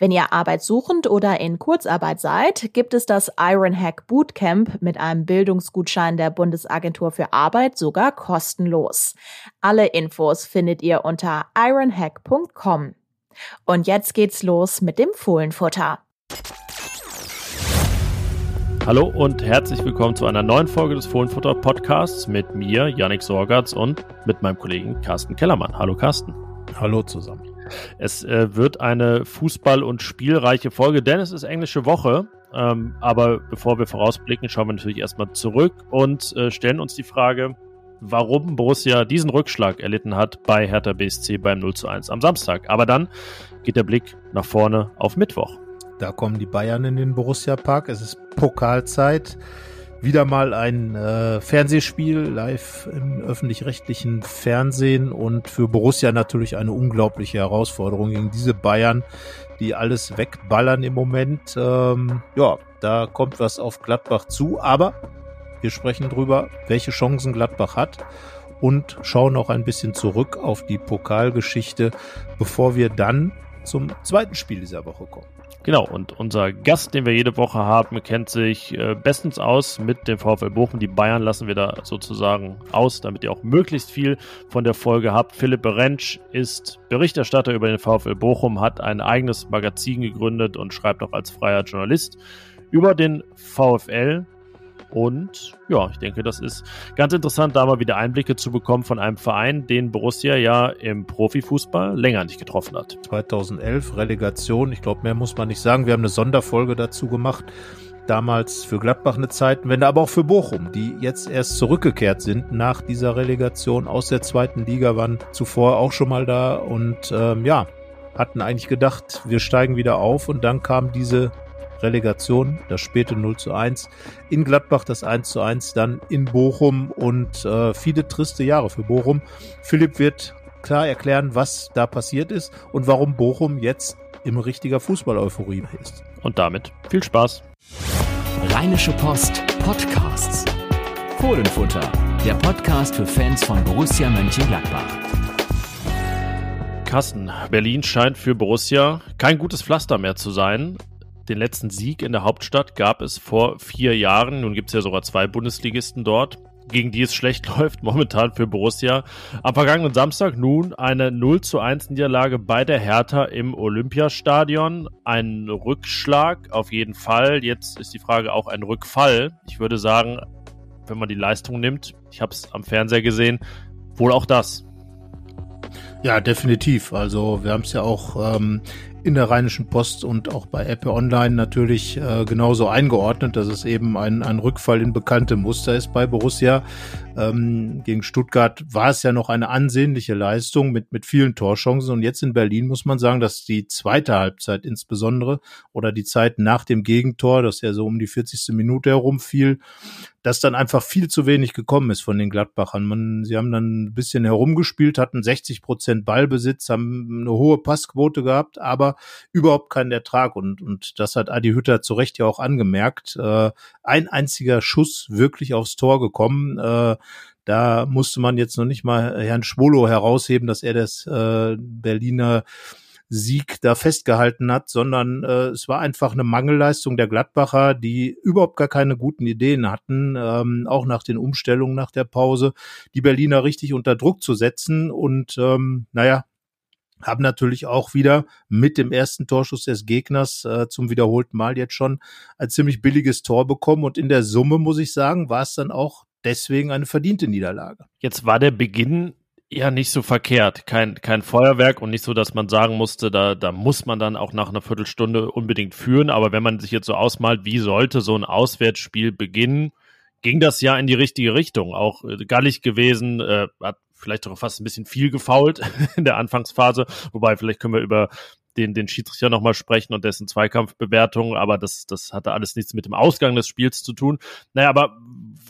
Wenn ihr arbeitssuchend oder in Kurzarbeit seid, gibt es das Ironhack Bootcamp mit einem Bildungsgutschein der Bundesagentur für Arbeit sogar kostenlos. Alle Infos findet ihr unter ironhack.com. Und jetzt geht's los mit dem Fohlenfutter. Hallo und herzlich willkommen zu einer neuen Folge des Fohlenfutter Podcasts mit mir, Yannick Sorgatz und mit meinem Kollegen Carsten Kellermann. Hallo Carsten. Hallo zusammen. Es äh, wird eine Fußball- und spielreiche Folge, denn es ist englische Woche. Ähm, aber bevor wir vorausblicken, schauen wir natürlich erstmal zurück und äh, stellen uns die Frage, warum Borussia diesen Rückschlag erlitten hat bei Hertha BSC beim 0 zu 1 am Samstag. Aber dann geht der Blick nach vorne auf Mittwoch. Da kommen die Bayern in den Borussia Park. Es ist Pokalzeit wieder mal ein äh, Fernsehspiel live im öffentlich-rechtlichen Fernsehen und für Borussia natürlich eine unglaubliche Herausforderung gegen diese Bayern, die alles wegballern im Moment. Ähm, ja, da kommt was auf Gladbach zu, aber wir sprechen drüber, welche Chancen Gladbach hat und schauen auch ein bisschen zurück auf die Pokalgeschichte, bevor wir dann zum zweiten Spiel dieser Woche kommen. Genau, und unser Gast, den wir jede Woche haben, kennt sich äh, bestens aus mit dem VfL Bochum. Die Bayern lassen wir da sozusagen aus, damit ihr auch möglichst viel von der Folge habt. Philipp Rentsch ist Berichterstatter über den VfL Bochum, hat ein eigenes Magazin gegründet und schreibt auch als freier Journalist über den VfL und ja, ich denke, das ist ganz interessant, da mal wieder Einblicke zu bekommen von einem Verein, den Borussia ja im Profifußball länger nicht getroffen hat. 2011 Relegation, ich glaube, mehr muss man nicht sagen. Wir haben eine Sonderfolge dazu gemacht. Damals für Gladbach eine Zeitenwende, aber auch für Bochum, die jetzt erst zurückgekehrt sind nach dieser Relegation aus der zweiten Liga, waren zuvor auch schon mal da und ähm, ja, hatten eigentlich gedacht, wir steigen wieder auf und dann kam diese Relegation, das späte 0 zu 1, in Gladbach das 1 zu 1, dann in Bochum und äh, viele triste Jahre für Bochum. Philipp wird klar erklären, was da passiert ist und warum Bochum jetzt im richtiger Fußball-Euphorie ist. Und damit viel Spaß. Rheinische Post Podcasts. Fohlenfutter, der Podcast für Fans von Borussia Mönchengladbach. Kassen. Berlin scheint für Borussia kein gutes Pflaster mehr zu sein. Den letzten Sieg in der Hauptstadt gab es vor vier Jahren. Nun gibt es ja sogar zwei Bundesligisten dort, gegen die es schlecht läuft, momentan für Borussia. Am vergangenen Samstag nun eine 0 zu 1 Niederlage bei der Hertha im Olympiastadion. Ein Rückschlag auf jeden Fall. Jetzt ist die Frage auch ein Rückfall. Ich würde sagen, wenn man die Leistung nimmt, ich habe es am Fernseher gesehen, wohl auch das. Ja, definitiv. Also wir haben es ja auch ähm, in der Rheinischen Post und auch bei Apple Online natürlich äh, genauso eingeordnet, dass es eben ein, ein Rückfall in bekannte Muster ist bei Borussia. Ähm, gegen Stuttgart war es ja noch eine ansehnliche Leistung mit, mit vielen Torchancen. Und jetzt in Berlin muss man sagen, dass die zweite Halbzeit insbesondere oder die Zeit nach dem Gegentor, das ja so um die 40. Minute herum fiel, dass dann einfach viel zu wenig gekommen ist von den Gladbachern. Man, sie haben dann ein bisschen herumgespielt, hatten 60 Prozent Ballbesitz, haben eine hohe Passquote gehabt, aber überhaupt keinen Ertrag. Und, und das hat Adi Hütter zu Recht ja auch angemerkt. Äh, ein einziger Schuss wirklich aufs Tor gekommen. Äh, da musste man jetzt noch nicht mal Herrn Schwolo herausheben, dass er das äh, Berliner Sieg da festgehalten hat, sondern äh, es war einfach eine Mangelleistung der Gladbacher, die überhaupt gar keine guten Ideen hatten, ähm, auch nach den Umstellungen nach der Pause, die Berliner richtig unter Druck zu setzen. Und ähm, naja, haben natürlich auch wieder mit dem ersten Torschuss des Gegners äh, zum wiederholten Mal jetzt schon ein ziemlich billiges Tor bekommen. Und in der Summe, muss ich sagen, war es dann auch deswegen eine verdiente Niederlage. Jetzt war der Beginn ja, nicht so verkehrt. Kein, kein Feuerwerk und nicht so, dass man sagen musste, da, da muss man dann auch nach einer Viertelstunde unbedingt führen. Aber wenn man sich jetzt so ausmalt, wie sollte so ein Auswärtsspiel beginnen, ging das ja in die richtige Richtung. Auch äh, gallig gewesen, äh, hat vielleicht auch fast ein bisschen viel gefault in der Anfangsphase. Wobei, vielleicht können wir über den, den Schiedsrichter nochmal sprechen und dessen Zweikampfbewertung, aber das, das hatte alles nichts mit dem Ausgang des Spiels zu tun. Naja, aber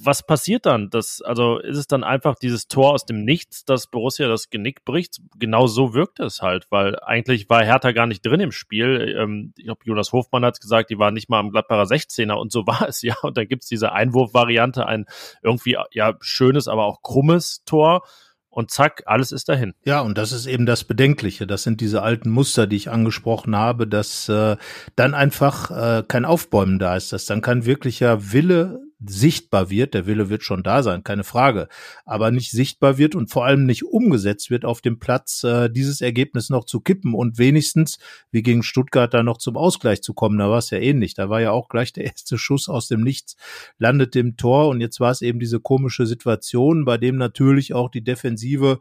was passiert dann? Das, also ist es dann einfach dieses Tor aus dem Nichts, dass Borussia das Genick bricht? Genau so wirkt es halt, weil eigentlich war Hertha gar nicht drin im Spiel. Ähm, ich glaube, Jonas Hofmann hat gesagt, die waren nicht mal am Gladbacher 16er und so war es ja. Und dann gibt's diese Einwurfvariante, ein irgendwie ja schönes, aber auch krummes Tor und zack, alles ist dahin. Ja, und das ist eben das Bedenkliche. Das sind diese alten Muster, die ich angesprochen habe, dass äh, dann einfach äh, kein Aufbäumen da ist, dass dann kein wirklicher Wille sichtbar wird, der Wille wird schon da sein, keine Frage, aber nicht sichtbar wird und vor allem nicht umgesetzt wird auf dem Platz, äh, dieses Ergebnis noch zu kippen und wenigstens wie gegen Stuttgart da noch zum Ausgleich zu kommen. Da war es ja ähnlich. Da war ja auch gleich der erste Schuss aus dem Nichts, landet im Tor und jetzt war es eben diese komische Situation, bei dem natürlich auch die Defensive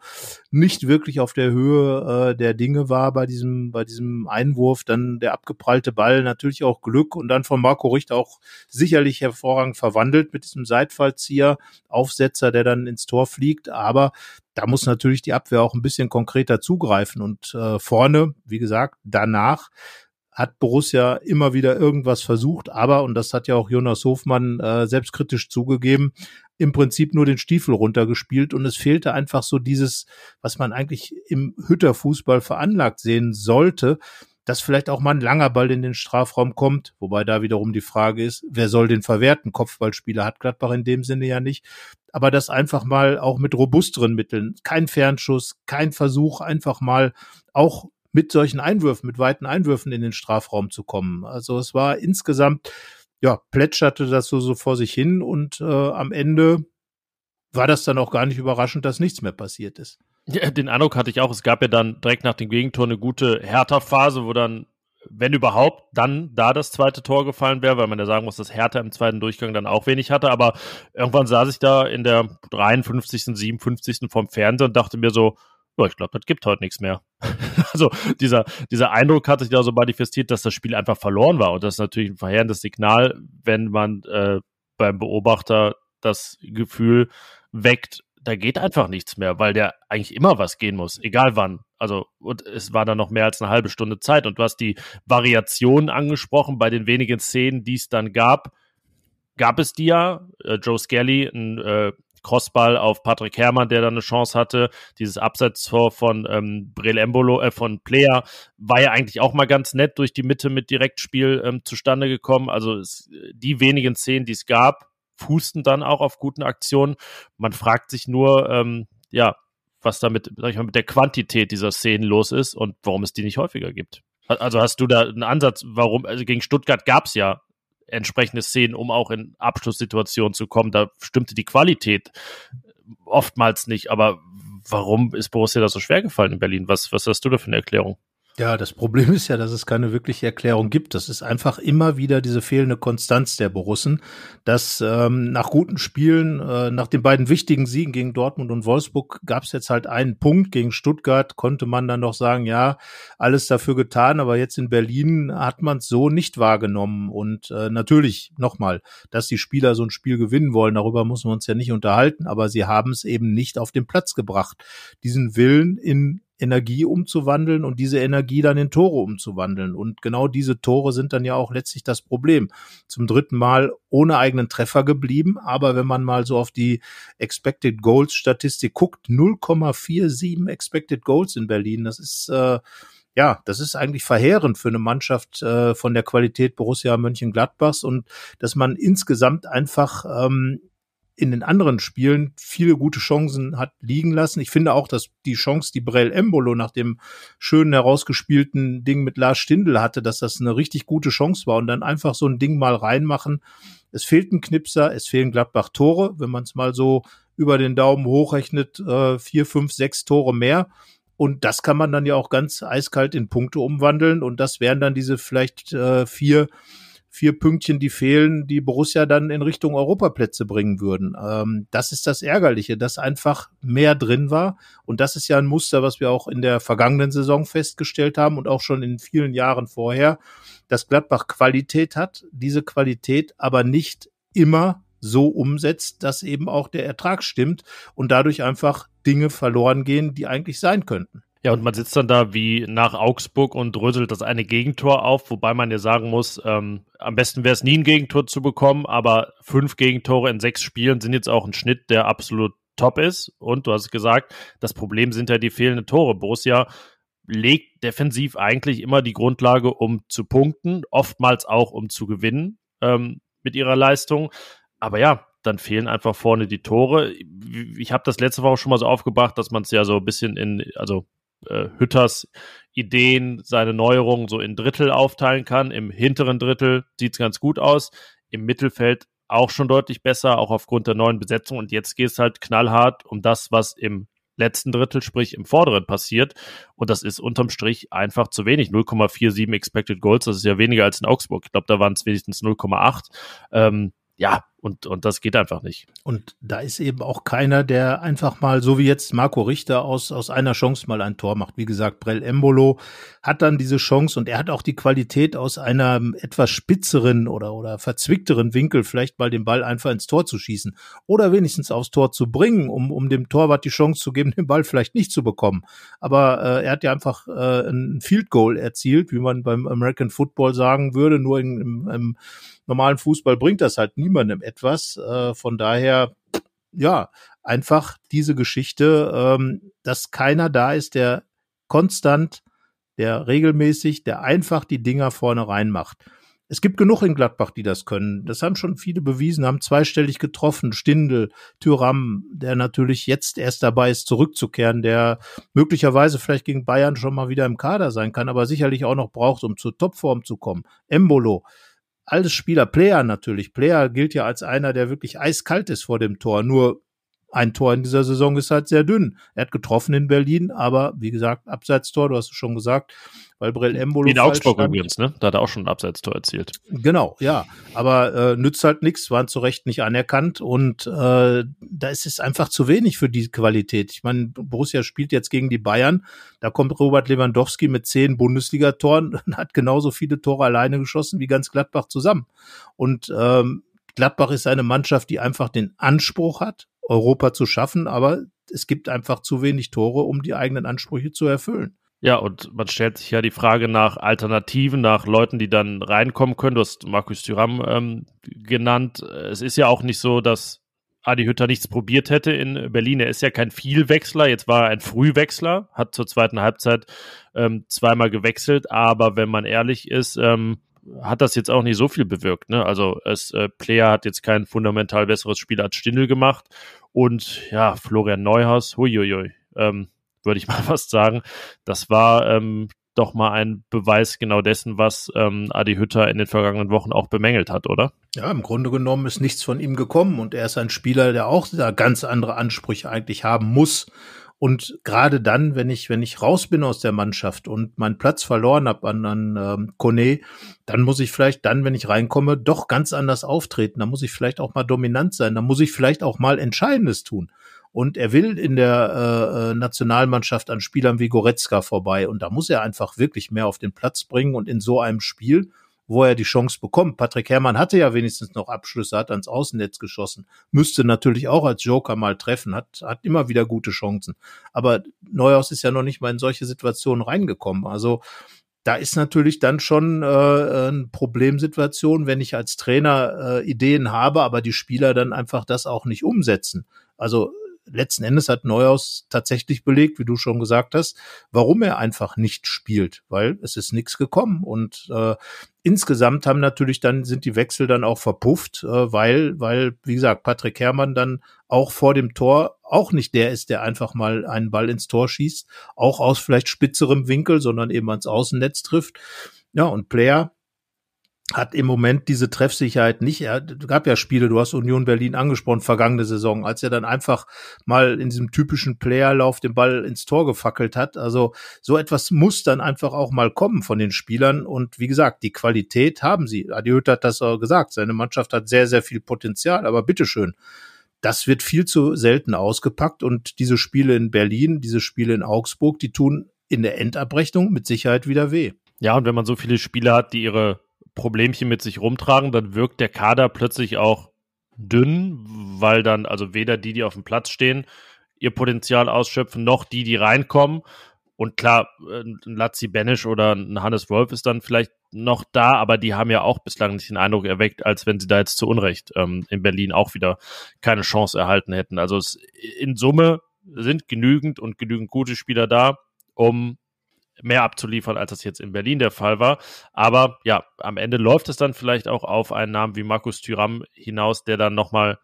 nicht wirklich auf der Höhe äh, der Dinge war bei diesem, bei diesem Einwurf, dann der abgeprallte Ball, natürlich auch Glück und dann von Marco Richter auch sicherlich hervorragend verwandt verwandelt mit diesem Seitfallzieher, Aufsetzer, der dann ins Tor fliegt. Aber da muss natürlich die Abwehr auch ein bisschen konkreter zugreifen. Und äh, vorne, wie gesagt, danach hat Borussia immer wieder irgendwas versucht, aber, und das hat ja auch Jonas Hofmann äh, selbstkritisch zugegeben, im Prinzip nur den Stiefel runtergespielt und es fehlte einfach so dieses, was man eigentlich im Hütterfußball veranlagt sehen sollte, dass vielleicht auch mal ein langer Ball in den Strafraum kommt, wobei da wiederum die Frage ist, wer soll den verwerten? Kopfballspieler hat Gladbach in dem Sinne ja nicht. Aber das einfach mal auch mit robusteren Mitteln, kein Fernschuss, kein Versuch, einfach mal auch mit solchen Einwürfen, mit weiten Einwürfen in den Strafraum zu kommen. Also es war insgesamt, ja, plätscherte das so, so vor sich hin und äh, am Ende war das dann auch gar nicht überraschend, dass nichts mehr passiert ist. Ja, den Eindruck hatte ich auch. Es gab ja dann direkt nach dem Gegentor eine gute Hertha-Phase, wo dann, wenn überhaupt, dann da das zweite Tor gefallen wäre, weil man ja sagen muss, dass Hertha im zweiten Durchgang dann auch wenig hatte. Aber irgendwann saß ich da in der 53., 57. vom Fernseher und dachte mir so, ich glaube, das gibt heute nichts mehr. also dieser, dieser Eindruck hatte sich da so manifestiert, dass das Spiel einfach verloren war. Und das ist natürlich ein verheerendes Signal, wenn man äh, beim Beobachter das Gefühl weckt, da geht einfach nichts mehr, weil der eigentlich immer was gehen muss, egal wann. Also, und es war dann noch mehr als eine halbe Stunde Zeit. Und du hast die Variationen angesprochen bei den wenigen Szenen, die es dann gab. Gab es die ja. Äh, Joe Skelly, ein äh, Crossball auf Patrick Herrmann, der dann eine Chance hatte. Dieses Abseitstor von ähm, Brel Embolo, äh, von Player, war ja eigentlich auch mal ganz nett durch die Mitte mit Direktspiel ähm, zustande gekommen. Also es, die wenigen Szenen, die es gab, fußen dann auch auf guten Aktionen. Man fragt sich nur, ähm, ja, was damit, sag ich mal, mit der Quantität dieser Szenen los ist und warum es die nicht häufiger gibt. Also hast du da einen Ansatz, warum, also gegen Stuttgart gab es ja entsprechende Szenen, um auch in Abschlusssituationen zu kommen. Da stimmte die Qualität oftmals nicht, aber warum ist Borussia da so schwer gefallen in Berlin? Was, was hast du da für eine Erklärung? Ja, das Problem ist ja, dass es keine wirkliche Erklärung gibt. Das ist einfach immer wieder diese fehlende Konstanz der Borussen, dass ähm, nach guten Spielen, äh, nach den beiden wichtigen Siegen gegen Dortmund und Wolfsburg gab es jetzt halt einen Punkt. Gegen Stuttgart konnte man dann noch sagen, ja, alles dafür getan, aber jetzt in Berlin hat man es so nicht wahrgenommen. Und äh, natürlich, nochmal, dass die Spieler so ein Spiel gewinnen wollen, darüber muss man uns ja nicht unterhalten, aber sie haben es eben nicht auf den Platz gebracht. Diesen Willen in Energie umzuwandeln und diese Energie dann in Tore umzuwandeln. Und genau diese Tore sind dann ja auch letztlich das Problem. Zum dritten Mal ohne eigenen Treffer geblieben, aber wenn man mal so auf die Expected Goals Statistik guckt, 0,47 Expected Goals in Berlin, das ist äh, ja, das ist eigentlich verheerend für eine Mannschaft äh, von der Qualität Borussia Mönchengladbachs und dass man insgesamt einfach ähm, in den anderen Spielen viele gute Chancen hat liegen lassen. Ich finde auch, dass die Chance, die Brell Embolo nach dem schönen herausgespielten Ding mit Lars Stindl hatte, dass das eine richtig gute Chance war und dann einfach so ein Ding mal reinmachen. Es fehlt ein Knipser, es fehlen Gladbach Tore, wenn man es mal so über den Daumen hochrechnet, äh, vier, fünf, sechs Tore mehr. Und das kann man dann ja auch ganz eiskalt in Punkte umwandeln. Und das wären dann diese vielleicht äh, vier vier Pünktchen, die fehlen, die Borussia dann in Richtung Europaplätze bringen würden. Ähm, das ist das Ärgerliche, dass einfach mehr drin war. Und das ist ja ein Muster, was wir auch in der vergangenen Saison festgestellt haben und auch schon in vielen Jahren vorher, dass Gladbach Qualität hat, diese Qualität aber nicht immer so umsetzt, dass eben auch der Ertrag stimmt und dadurch einfach Dinge verloren gehen, die eigentlich sein könnten. Ja, und man sitzt dann da wie nach Augsburg und dröselt das eine Gegentor auf, wobei man ja sagen muss, ähm, am besten wäre es nie ein Gegentor zu bekommen, aber fünf Gegentore in sechs Spielen sind jetzt auch ein Schnitt, der absolut top ist. Und du hast gesagt, das Problem sind ja die fehlenden Tore. Borussia legt defensiv eigentlich immer die Grundlage, um zu punkten, oftmals auch um zu gewinnen ähm, mit ihrer Leistung. Aber ja, dann fehlen einfach vorne die Tore. Ich habe das letzte Woche schon mal so aufgebracht, dass man es ja so ein bisschen in, also äh, Hütters Ideen, seine Neuerungen so in Drittel aufteilen kann. Im hinteren Drittel sieht es ganz gut aus. Im Mittelfeld auch schon deutlich besser, auch aufgrund der neuen Besetzung. Und jetzt geht es halt knallhart um das, was im letzten Drittel, sprich im vorderen passiert. Und das ist unterm Strich einfach zu wenig. 0,47 Expected Goals, das ist ja weniger als in Augsburg. Ich glaube, da waren es wenigstens 0,8. Ähm, ja, und, und das geht einfach nicht. Und da ist eben auch keiner, der einfach mal, so wie jetzt Marco Richter, aus, aus einer Chance mal ein Tor macht. Wie gesagt, Brell Embolo hat dann diese Chance und er hat auch die Qualität, aus einer etwas spitzeren oder, oder verzwickteren Winkel vielleicht mal den Ball einfach ins Tor zu schießen oder wenigstens aufs Tor zu bringen, um, um dem Torwart die Chance zu geben, den Ball vielleicht nicht zu bekommen. Aber äh, er hat ja einfach äh, ein Field Goal erzielt, wie man beim American Football sagen würde, nur im, im normalen Fußball bringt das halt niemandem etwas. Äh, von daher, ja, einfach diese Geschichte, ähm, dass keiner da ist, der konstant, der regelmäßig, der einfach die Dinger vorne reinmacht. Es gibt genug in Gladbach, die das können. Das haben schon viele bewiesen, haben zweistellig getroffen. Stindel, Tyram, der natürlich jetzt erst dabei ist, zurückzukehren, der möglicherweise vielleicht gegen Bayern schon mal wieder im Kader sein kann, aber sicherlich auch noch braucht, um zur Topform zu kommen. Embolo, alles Spieler, Player natürlich. Player gilt ja als einer, der wirklich eiskalt ist vor dem Tor. Nur ein Tor in dieser Saison ist halt sehr dünn. Er hat getroffen in Berlin, aber wie gesagt, Abseitstor, du hast es schon gesagt, weil Brell Embolo. In Augsburg stand. übrigens, ne? Da hat er auch schon ein Abseitstor erzielt. Genau, ja. Aber äh, nützt halt nichts, waren zu Recht nicht anerkannt und äh, da ist es einfach zu wenig für die Qualität. Ich meine, Borussia spielt jetzt gegen die Bayern, da kommt Robert Lewandowski mit zehn Bundesligatoren und hat genauso viele Tore alleine geschossen wie ganz Gladbach zusammen. Und ähm, Gladbach ist eine Mannschaft, die einfach den Anspruch hat, Europa zu schaffen, aber es gibt einfach zu wenig Tore, um die eigenen Ansprüche zu erfüllen. Ja, und man stellt sich ja die Frage nach Alternativen, nach Leuten, die dann reinkommen können. Du hast Markus Thuram ähm, genannt. Es ist ja auch nicht so, dass Adi Hütter nichts probiert hätte in Berlin. Er ist ja kein Vielwechsler, jetzt war er ein Frühwechsler, hat zur zweiten Halbzeit ähm, zweimal gewechselt, aber wenn man ehrlich ist, ähm, hat das jetzt auch nicht so viel bewirkt. Ne? Also es, äh, Player hat jetzt kein fundamental besseres Spiel als Stindel gemacht und ja, Florian Neuhaus, huiuiui, ähm, würde ich mal fast sagen, das war ähm, doch mal ein Beweis genau dessen, was ähm, Adi Hütter in den vergangenen Wochen auch bemängelt hat, oder? Ja, im Grunde genommen ist nichts von ihm gekommen und er ist ein Spieler, der auch da ganz andere Ansprüche eigentlich haben muss und gerade dann, wenn ich, wenn ich raus bin aus der Mannschaft und meinen Platz verloren habe an, an ähm, Kone, dann muss ich vielleicht dann, wenn ich reinkomme, doch ganz anders auftreten. Da muss ich vielleicht auch mal dominant sein. Da muss ich vielleicht auch mal Entscheidendes tun. Und er will in der äh, äh Nationalmannschaft an Spielern wie Goretzka vorbei. Und da muss er einfach wirklich mehr auf den Platz bringen. Und in so einem Spiel wo er die Chance bekommt. Patrick Herrmann hatte ja wenigstens noch Abschlüsse, hat ans Außennetz geschossen, müsste natürlich auch als Joker mal treffen, hat, hat immer wieder gute Chancen. Aber Neuhaus ist ja noch nicht mal in solche Situationen reingekommen. Also da ist natürlich dann schon äh, eine Problemsituation, wenn ich als Trainer äh, Ideen habe, aber die Spieler dann einfach das auch nicht umsetzen. Also letzten Endes hat Neuhaus tatsächlich belegt, wie du schon gesagt hast, warum er einfach nicht spielt, weil es ist nichts gekommen und äh, insgesamt haben natürlich dann sind die Wechsel dann auch verpufft, äh, weil weil wie gesagt Patrick Herrmann dann auch vor dem Tor auch nicht der ist, der einfach mal einen Ball ins Tor schießt, auch aus vielleicht spitzerem Winkel, sondern eben ans Außennetz trifft. Ja, und Player hat im Moment diese Treffsicherheit nicht. Er gab ja Spiele, du hast Union Berlin angesprochen, vergangene Saison, als er dann einfach mal in diesem typischen Playerlauf den Ball ins Tor gefackelt hat. Also so etwas muss dann einfach auch mal kommen von den Spielern. Und wie gesagt, die Qualität haben sie. Adi Hütter hat das auch gesagt. Seine Mannschaft hat sehr, sehr viel Potenzial, aber bitteschön. Das wird viel zu selten ausgepackt und diese Spiele in Berlin, diese Spiele in Augsburg, die tun in der Endabrechnung mit Sicherheit wieder weh. Ja, und wenn man so viele Spiele hat, die ihre Problemchen mit sich rumtragen, dann wirkt der Kader plötzlich auch dünn, weil dann also weder die, die auf dem Platz stehen, ihr Potenzial ausschöpfen, noch die, die reinkommen. Und klar, ein Lazzi Benisch oder ein Hannes Wolf ist dann vielleicht noch da, aber die haben ja auch bislang nicht den Eindruck erweckt, als wenn sie da jetzt zu Unrecht ähm, in Berlin auch wieder keine Chance erhalten hätten. Also es, in Summe sind genügend und genügend gute Spieler da, um mehr abzuliefern, als das jetzt in Berlin der Fall war. Aber ja, am Ende läuft es dann vielleicht auch auf einen Namen wie Markus Thüram hinaus, der dann nochmal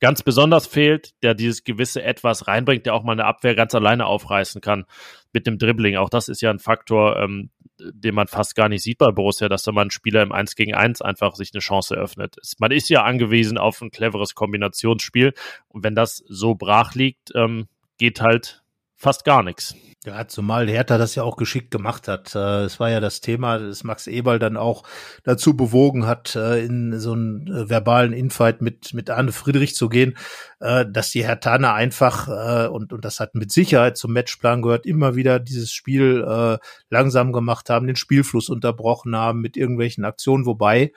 ganz besonders fehlt, der dieses gewisse Etwas reinbringt, der auch mal eine Abwehr ganz alleine aufreißen kann mit dem Dribbling. Auch das ist ja ein Faktor, ähm, den man fast gar nicht sieht bei Borussia, dass da mal ein Spieler im 1 gegen 1 einfach sich eine Chance eröffnet. Man ist ja angewiesen auf ein cleveres Kombinationsspiel und wenn das so brach liegt, ähm, geht halt fast gar nichts. Ja, zumal Hertha das ja auch geschickt gemacht hat. Äh, es war ja das Thema, das Max Eberl dann auch dazu bewogen hat, äh, in so einen äh, verbalen Infight mit, mit Arne Friedrich zu gehen, dass die Herthaner einfach, und, und das hat mit Sicherheit zum Matchplan gehört, immer wieder dieses Spiel langsam gemacht haben, den Spielfluss unterbrochen haben mit irgendwelchen Aktionen, wobei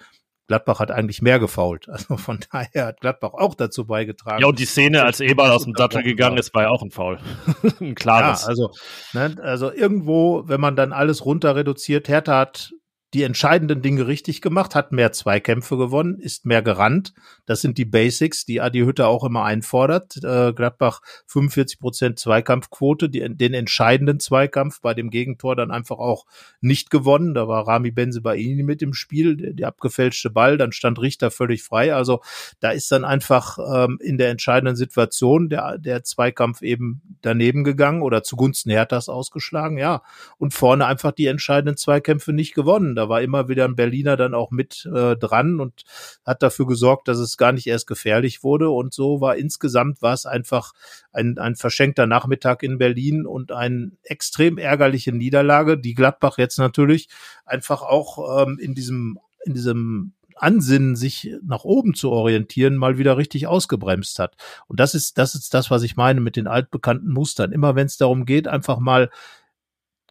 Gladbach hat eigentlich mehr gefault. Also von daher hat Gladbach auch dazu beigetragen. Ja, und die Szene, als Eberl aus dem Sattel gegangen ist, war ja auch ein Foul. ein klares. Ja, also, ne, also irgendwo, wenn man dann alles runter reduziert, Hertha hat die entscheidenden Dinge richtig gemacht, hat mehr Zweikämpfe gewonnen, ist mehr gerannt. Das sind die Basics, die Adi Hütter auch immer einfordert. Äh, Gladbach 45 Prozent Zweikampfquote, die, den entscheidenden Zweikampf bei dem Gegentor dann einfach auch nicht gewonnen. Da war Rami Benzebaini mit im Spiel, der, der abgefälschte Ball, dann stand Richter völlig frei. Also da ist dann einfach ähm, in der entscheidenden Situation der, der Zweikampf eben daneben gegangen oder zugunsten Herthas ausgeschlagen, ja. Und vorne einfach die entscheidenden Zweikämpfe nicht gewonnen da war immer wieder ein Berliner dann auch mit äh, dran und hat dafür gesorgt, dass es gar nicht erst gefährlich wurde. Und so war insgesamt war es einfach ein, ein verschenkter Nachmittag in Berlin und eine extrem ärgerliche Niederlage, die Gladbach jetzt natürlich einfach auch ähm, in diesem in diesem Ansinnen, sich nach oben zu orientieren, mal wieder richtig ausgebremst hat. Und das ist, das ist das, was ich meine mit den altbekannten Mustern. Immer wenn es darum geht, einfach mal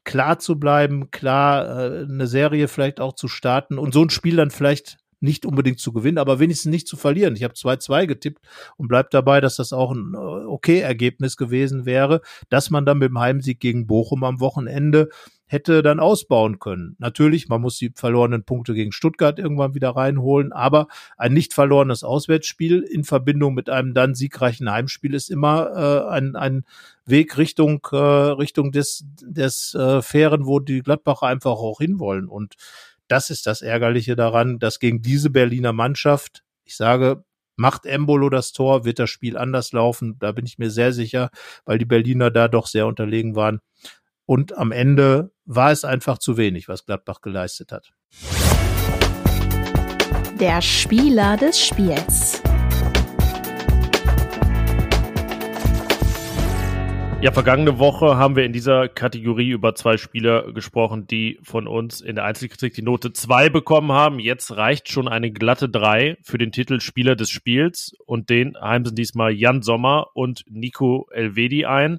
klar zu bleiben, klar äh, eine Serie vielleicht auch zu starten und so ein Spiel dann vielleicht nicht unbedingt zu gewinnen, aber wenigstens nicht zu verlieren. Ich habe 2-2 getippt und bleib dabei, dass das auch ein äh, okay Ergebnis gewesen wäre, dass man dann mit dem Heimsieg gegen Bochum am Wochenende hätte dann ausbauen können. Natürlich, man muss die verlorenen Punkte gegen Stuttgart irgendwann wieder reinholen, aber ein nicht verlorenes Auswärtsspiel in Verbindung mit einem dann siegreichen Heimspiel ist immer äh, ein, ein Weg Richtung äh, Richtung des des äh, Fairen, wo die Gladbacher einfach auch hinwollen und das ist das Ärgerliche daran, dass gegen diese Berliner Mannschaft, ich sage, macht Embolo das Tor, wird das Spiel anders laufen. Da bin ich mir sehr sicher, weil die Berliner da doch sehr unterlegen waren. Und am Ende war es einfach zu wenig, was Gladbach geleistet hat. Der Spieler des Spiels. Ja, vergangene Woche haben wir in dieser Kategorie über zwei Spieler gesprochen, die von uns in der Einzelkritik die Note 2 bekommen haben. Jetzt reicht schon eine glatte 3 für den Titel Spieler des Spiels und den heimsen diesmal Jan Sommer und Nico Elvedi ein.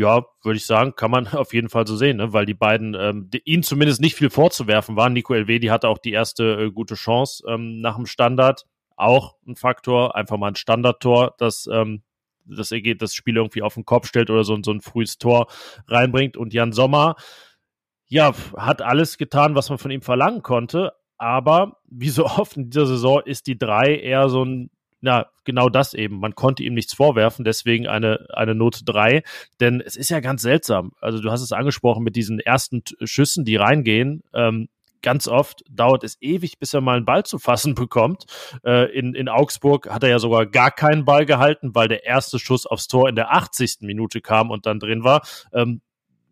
Ja, würde ich sagen, kann man auf jeden Fall so sehen, ne? weil die beiden ähm, die, ihnen zumindest nicht viel vorzuwerfen waren. Nico Elvedi hatte auch die erste äh, gute Chance ähm, nach dem Standard. Auch ein Faktor, einfach mal ein Standardtor, das ähm, das, das Spiel irgendwie auf den Kopf stellt oder so, so ein frühes Tor reinbringt. Und Jan Sommer, ja, hat alles getan, was man von ihm verlangen konnte. Aber wie so oft in dieser Saison ist die drei eher so ein na, genau das eben. Man konnte ihm nichts vorwerfen, deswegen eine, eine Note drei. Denn es ist ja ganz seltsam. Also du hast es angesprochen mit diesen ersten Schüssen, die reingehen. Ähm, ganz oft dauert es ewig, bis er mal einen Ball zu fassen bekommt. Äh, in, in Augsburg hat er ja sogar gar keinen Ball gehalten, weil der erste Schuss aufs Tor in der 80. Minute kam und dann drin war. Ähm,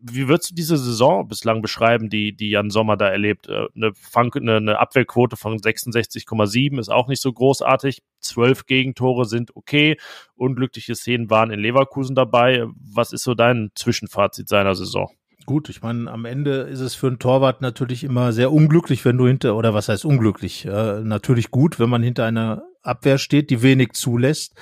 wie würdest du diese Saison bislang beschreiben, die, die Jan Sommer da erlebt? Äh, eine, eine, eine Abwehrquote von 66,7 ist auch nicht so großartig. Zwölf Gegentore sind okay. Unglückliche Szenen waren in Leverkusen dabei. Was ist so dein Zwischenfazit seiner Saison? Gut, ich meine, am Ende ist es für einen Torwart natürlich immer sehr unglücklich, wenn du hinter, oder was heißt unglücklich? Äh, natürlich gut, wenn man hinter einer Abwehr steht, die wenig zulässt.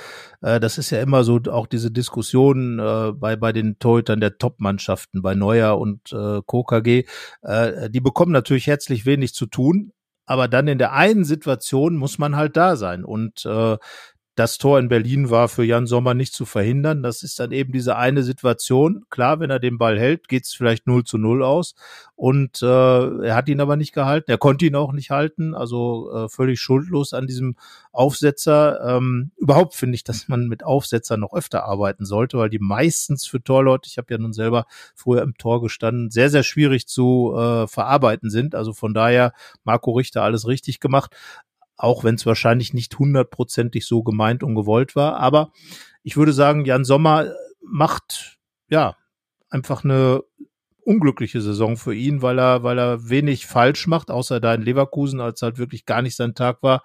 Äh, das ist ja immer so auch diese Diskussion äh, bei, bei den Torhütern der Top-Mannschaften, bei Neuer und äh, KKG. Äh, die bekommen natürlich herzlich wenig zu tun, aber dann in der einen Situation muss man halt da sein. Und äh, das Tor in Berlin war für Jan Sommer nicht zu verhindern. Das ist dann eben diese eine Situation. Klar, wenn er den Ball hält, geht es vielleicht 0 zu 0 aus. Und äh, er hat ihn aber nicht gehalten. Er konnte ihn auch nicht halten. Also äh, völlig schuldlos an diesem Aufsetzer. Ähm, überhaupt finde ich, dass man mit Aufsetzern noch öfter arbeiten sollte, weil die meistens für Torleute, ich habe ja nun selber früher im Tor gestanden, sehr, sehr schwierig zu äh, verarbeiten sind. Also von daher, Marco Richter alles richtig gemacht auch wenn es wahrscheinlich nicht hundertprozentig so gemeint und gewollt war. Aber ich würde sagen, Jan Sommer macht ja einfach eine unglückliche Saison für ihn, weil er, weil er wenig falsch macht, außer da in Leverkusen, als halt wirklich gar nicht sein Tag war,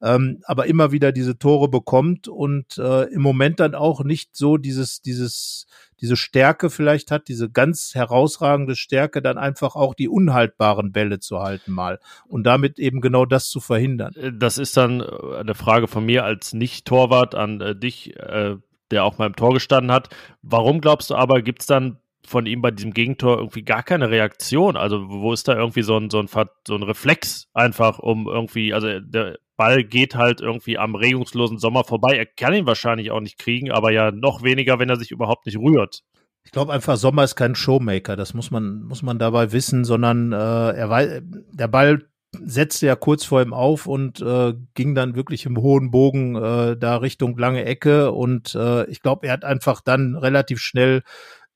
ähm, aber immer wieder diese Tore bekommt und äh, im Moment dann auch nicht so dieses, dieses, diese Stärke vielleicht hat, diese ganz herausragende Stärke, dann einfach auch die unhaltbaren Bälle zu halten mal und damit eben genau das zu verhindern. Äh, das ist dann äh, eine Frage von mir als Nicht-Torwart an äh, dich, äh, der auch mal im Tor gestanden hat. Warum glaubst du aber, gibt es dann von ihm bei diesem Gegentor irgendwie gar keine Reaktion. Also wo ist da irgendwie so ein, so ein, so ein Reflex einfach, um irgendwie, also der Ball geht halt irgendwie am regungslosen Sommer vorbei. Er kann ihn wahrscheinlich auch nicht kriegen, aber ja noch weniger, wenn er sich überhaupt nicht rührt. Ich glaube einfach, Sommer ist kein Showmaker, das muss man, muss man dabei wissen, sondern äh, er weiß, der Ball setzte ja kurz vor ihm auf und äh, ging dann wirklich im hohen Bogen äh, da Richtung lange Ecke und äh, ich glaube, er hat einfach dann relativ schnell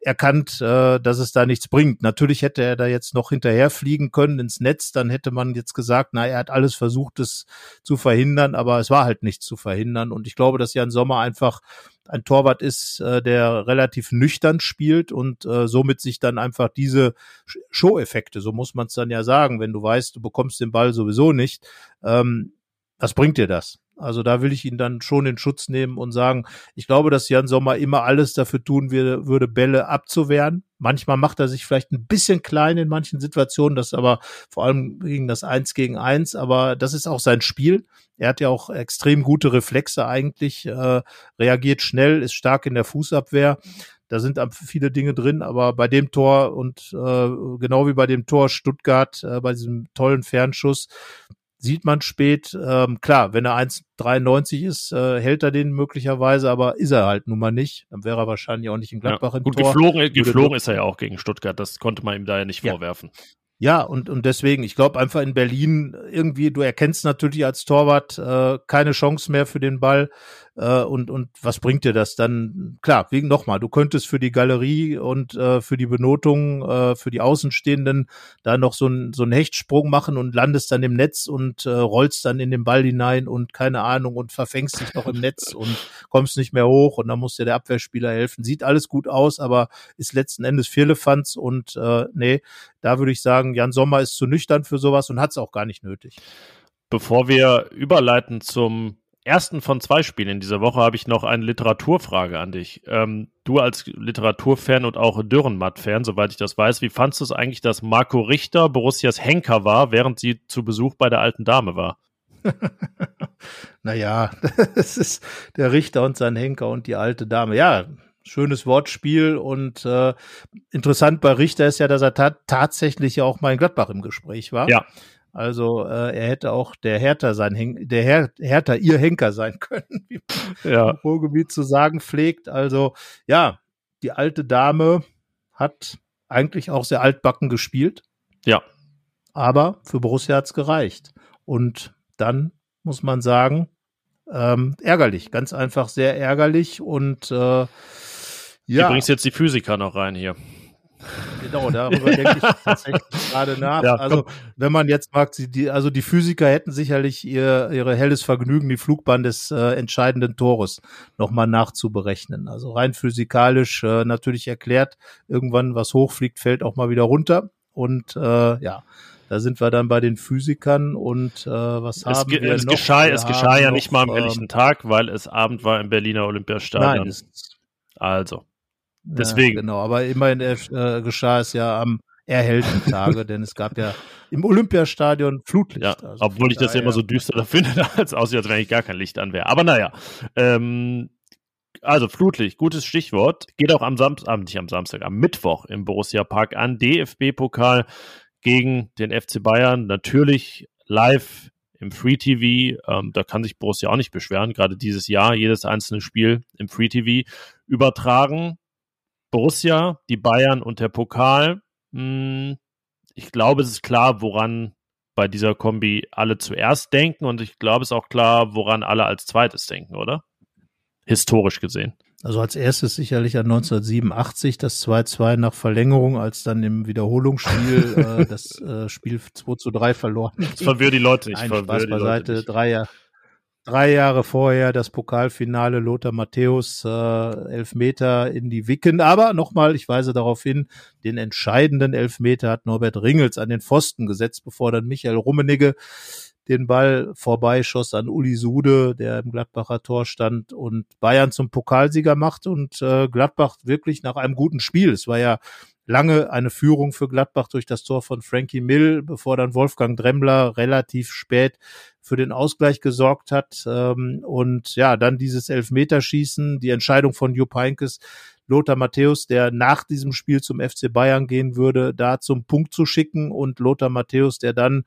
erkannt, äh, dass es da nichts bringt. Natürlich hätte er da jetzt noch hinterher fliegen können ins Netz, dann hätte man jetzt gesagt, na, er hat alles versucht, es zu verhindern, aber es war halt nichts zu verhindern. Und ich glaube, dass Jan Sommer einfach ein Torwart ist, äh, der relativ nüchtern spielt und äh, somit sich dann einfach diese Show-Effekte, so muss man es dann ja sagen, wenn du weißt, du bekommst den Ball sowieso nicht, ähm, was bringt dir das? Also da will ich ihn dann schon in Schutz nehmen und sagen, ich glaube, dass Jan Sommer immer alles dafür tun würde, würde Bälle abzuwehren. Manchmal macht er sich vielleicht ein bisschen klein in manchen Situationen, das aber vor allem gegen das Eins gegen Eins, aber das ist auch sein Spiel. Er hat ja auch extrem gute Reflexe eigentlich, äh, reagiert schnell, ist stark in der Fußabwehr. Da sind viele Dinge drin, aber bei dem Tor und äh, genau wie bei dem Tor Stuttgart, äh, bei diesem tollen Fernschuss, sieht man spät. Ähm, klar, wenn er 1,93 ist, äh, hält er den möglicherweise, aber ist er halt nun mal nicht. Dann wäre er wahrscheinlich auch nicht in Gladbach ja, im gut, Tor. Geflogen, geflogen ist er ja auch gegen Stuttgart. Das konnte man ihm da ja nicht ja. vorwerfen. Ja, und, und deswegen, ich glaube einfach in Berlin irgendwie, du erkennst natürlich als Torwart äh, keine Chance mehr für den Ball. Äh, und, und was bringt dir das dann? Klar, wegen nochmal, du könntest für die Galerie und äh, für die Benotung, äh, für die Außenstehenden da noch so, ein, so einen Hechtsprung machen und landest dann im Netz und äh, rollst dann in den Ball hinein und keine Ahnung und verfängst dich noch im Netz und kommst nicht mehr hoch und dann muss dir der Abwehrspieler helfen. Sieht alles gut aus, aber ist letzten Endes Firlefanz und äh, nee, da würde ich sagen, Jan Sommer ist zu nüchtern für sowas und hat es auch gar nicht nötig. Bevor wir überleiten zum ersten von zwei Spielen in dieser Woche habe ich noch eine Literaturfrage an dich. Ähm, du als Literaturfan und auch Dürrenmatt-Fan, soweit ich das weiß, wie fandst du es eigentlich, dass Marco Richter Borussias Henker war, während sie zu Besuch bei der alten Dame war? naja, das ist der Richter und sein Henker und die alte Dame. Ja, schönes Wortspiel und äh, interessant bei Richter ist ja, dass er ta tatsächlich ja auch mal in Gladbach im Gespräch war. Ja. Also äh, er hätte auch der Hertha sein Hen der Her Hertha ihr Henker sein können, wie ja. im Ruhrgebiet zu sagen pflegt. Also ja, die alte Dame hat eigentlich auch sehr altbacken gespielt. Ja. Aber für Borussia hat's gereicht. Und dann muss man sagen, ähm, ärgerlich, ganz einfach sehr ärgerlich und äh, ja. Du bringst jetzt die Physiker noch rein hier. Genau, darüber denke ich tatsächlich gerade nach. Ja, also, wenn man jetzt mag, die, also die Physiker hätten sicherlich ihr, ihre helles Vergnügen, die Flugbahn des äh, entscheidenden Tores nochmal nachzuberechnen. Also rein physikalisch äh, natürlich erklärt, irgendwann was hochfliegt, fällt auch mal wieder runter. Und äh, ja, da sind wir dann bei den Physikern und äh, was es haben wir es noch? Geschah, wir es geschah ja noch, nicht mal am helllichen ähm, Tag, weil es Abend war im Berliner Olympiastadion. Nein, es, also. Deswegen. Ja, genau, aber immerhin äh, geschah es ja am erhellten Tage, denn es gab ja im Olympiastadion Flutlicht. Ja, also obwohl ich das ja immer so düster finde, als aussieht, als wenn ich gar kein Licht an wäre. Aber naja, ähm, also Flutlicht, gutes Stichwort. Geht auch am Samstag, nicht am Samstag, am Mittwoch im Borussia Park an. DFB-Pokal gegen den FC Bayern. Natürlich live im Free TV. Ähm, da kann sich Borussia auch nicht beschweren. Gerade dieses Jahr jedes einzelne Spiel im Free TV übertragen. Borussia, die Bayern und der Pokal. Hm, ich glaube, es ist klar, woran bei dieser Kombi alle zuerst denken und ich glaube, es ist auch klar, woran alle als zweites denken, oder? Historisch gesehen. Also als erstes sicherlich an 1987 das 2-2 nach Verlängerung, als dann im Wiederholungsspiel äh, das äh, Spiel 2 zu 3 verloren. Das verwirrt die Leute nicht. Nein, Spaß beiseite. Drei, Jahr, drei Jahre vorher das Pokalfinale Lothar Matthäus äh, Elfmeter in die Wicken. Aber nochmal, ich weise darauf hin, den entscheidenden Elfmeter hat Norbert Ringels an den Pfosten gesetzt, bevor dann Michael Rummenigge den Ball vorbeischoss an Uli Sude, der im Gladbacher Tor stand und Bayern zum Pokalsieger macht und äh, Gladbach wirklich nach einem guten Spiel. Es war ja lange eine Führung für Gladbach durch das Tor von Frankie Mill, bevor dann Wolfgang Dremmler relativ spät für den Ausgleich gesorgt hat. Ähm, und ja, dann dieses Elfmeterschießen, die Entscheidung von Jupp Heynckes, Lothar Matthäus, der nach diesem Spiel zum FC Bayern gehen würde, da zum Punkt zu schicken und Lothar Matthäus, der dann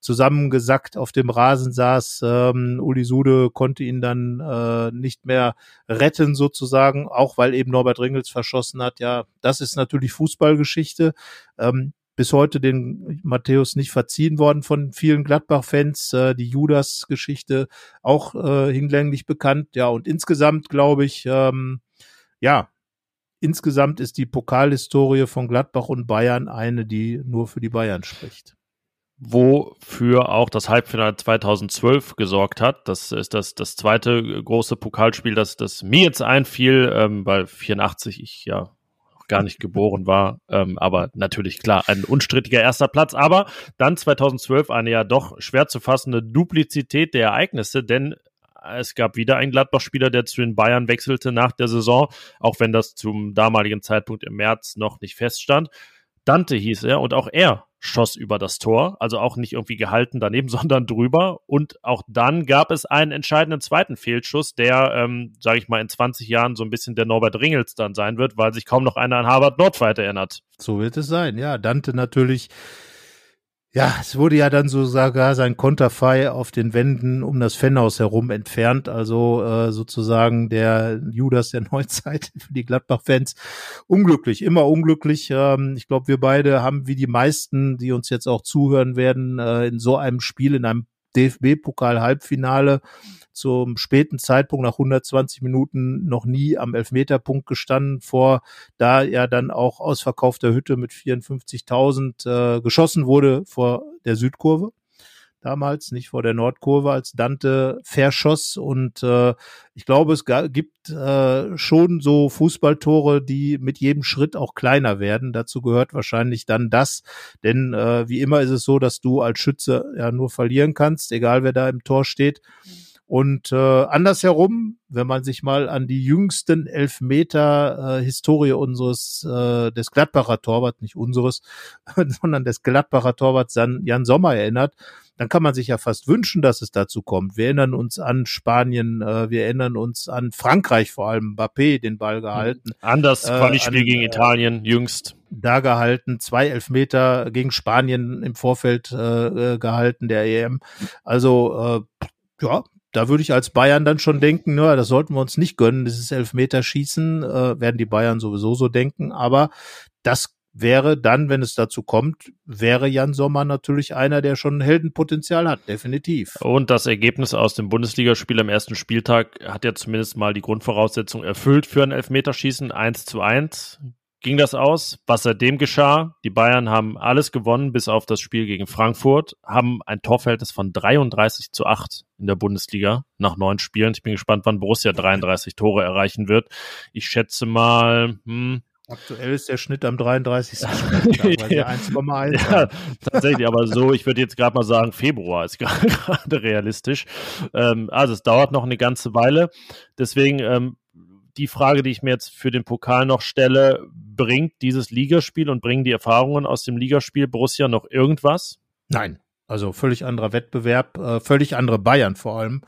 zusammengesackt auf dem Rasen saß. Ähm, Uli Sude konnte ihn dann äh, nicht mehr retten sozusagen, auch weil eben Norbert Ringels verschossen hat. Ja, das ist natürlich Fußballgeschichte. Ähm, bis heute den Matthäus nicht verziehen worden von vielen Gladbach-Fans. Äh, die Judas-Geschichte auch äh, hinlänglich bekannt. Ja, und insgesamt glaube ich, ähm, ja, insgesamt ist die Pokalhistorie von Gladbach und Bayern eine, die nur für die Bayern spricht wofür auch das Halbfinale 2012 gesorgt hat. Das ist das, das zweite große Pokalspiel, das, das mir jetzt einfiel, ähm, weil 84 ich ja gar nicht geboren war. Ähm, aber natürlich klar, ein unstrittiger erster Platz. Aber dann 2012 eine ja doch schwer zu fassende Duplizität der Ereignisse, denn es gab wieder einen Gladbach-Spieler, der zu den Bayern wechselte nach der Saison, auch wenn das zum damaligen Zeitpunkt im März noch nicht feststand. Dante hieß er und auch er schoss über das Tor, also auch nicht irgendwie gehalten daneben, sondern drüber. Und auch dann gab es einen entscheidenden zweiten Fehlschuss, der, ähm, sage ich mal, in 20 Jahren so ein bisschen der Norbert Ringels dann sein wird, weil sich kaum noch einer an Harvard Nordfight erinnert. So wird es sein, ja. Dante natürlich ja, es wurde ja dann so sogar sein Konterfei auf den Wänden um das Fanhaus herum entfernt. Also äh, sozusagen der Judas der Neuzeit für die Gladbach-Fans. Unglücklich, immer unglücklich. Ähm, ich glaube, wir beide haben wie die meisten, die uns jetzt auch zuhören werden, äh, in so einem Spiel, in einem DFB-Pokal-Halbfinale zum späten Zeitpunkt nach 120 Minuten noch nie am Elfmeterpunkt gestanden, vor da ja dann auch ausverkaufter Hütte mit 54.000 äh, geschossen wurde vor der Südkurve damals, nicht vor der Nordkurve, als Dante verschoss. Und äh, ich glaube, es gibt äh, schon so Fußballtore, die mit jedem Schritt auch kleiner werden. Dazu gehört wahrscheinlich dann das. Denn äh, wie immer ist es so, dass du als Schütze ja nur verlieren kannst, egal wer da im Tor steht. Mhm. Und äh, andersherum, wenn man sich mal an die jüngsten Elfmeter äh, Historie unseres äh, des Gladbacher Torwart, nicht unseres, sondern des Gladbacher Torwarts Jan Sommer erinnert, dann kann man sich ja fast wünschen, dass es dazu kommt. Wir erinnern uns an Spanien, äh, wir erinnern uns an Frankreich vor allem, Mbappé den Ball gehalten. Anders äh, Quali-Spiel gegen äh, Italien, jüngst. Da gehalten, zwei Elfmeter gegen Spanien im Vorfeld äh, äh gehalten der EM. Also äh, ja, da würde ich als Bayern dann schon denken, na, das sollten wir uns nicht gönnen, dieses Elfmeterschießen, äh, werden die Bayern sowieso so denken, aber das wäre dann, wenn es dazu kommt, wäre Jan Sommer natürlich einer, der schon Heldenpotenzial hat, definitiv. Und das Ergebnis aus dem Bundesligaspiel am ersten Spieltag hat ja zumindest mal die Grundvoraussetzung erfüllt für ein Elfmeterschießen, 1 zu 1 ging das aus. Was seitdem geschah, die Bayern haben alles gewonnen, bis auf das Spiel gegen Frankfurt, haben ein Torverhältnis von 33 zu 8 in der Bundesliga nach neun Spielen. Ich bin gespannt, wann Borussia 33 Tore erreichen wird. Ich schätze mal, hm, Aktuell ist der Schnitt am 33. Spieltag, ja. 1,1. Ja, tatsächlich, aber so, ich würde jetzt gerade mal sagen, Februar ist gerade realistisch. Ähm, also es dauert noch eine ganze Weile. Deswegen ähm, die Frage, die ich mir jetzt für den Pokal noch stelle, bringt dieses Ligaspiel und bringen die Erfahrungen aus dem Ligaspiel Borussia noch irgendwas? Nein, also völlig anderer Wettbewerb, äh, völlig andere Bayern vor allem.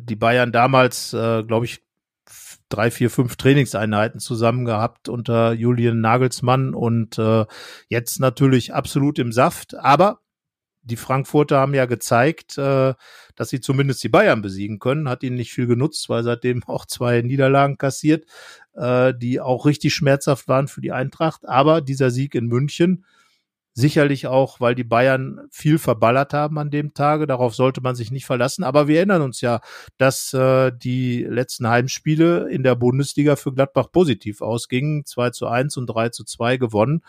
Die Bayern damals, äh, glaube ich, drei, vier, fünf Trainingseinheiten zusammen gehabt unter Julian Nagelsmann und äh, jetzt natürlich absolut im Saft. Aber die Frankfurter haben ja gezeigt, äh, dass sie zumindest die Bayern besiegen können. Hat ihnen nicht viel genutzt, weil seitdem auch zwei Niederlagen kassiert, äh, die auch richtig schmerzhaft waren für die Eintracht. Aber dieser Sieg in München Sicherlich auch, weil die Bayern viel verballert haben an dem Tage. Darauf sollte man sich nicht verlassen. Aber wir erinnern uns ja, dass äh, die letzten Heimspiele in der Bundesliga für Gladbach positiv ausgingen. 2 zu 1 und 3 zu 2 gewonnen.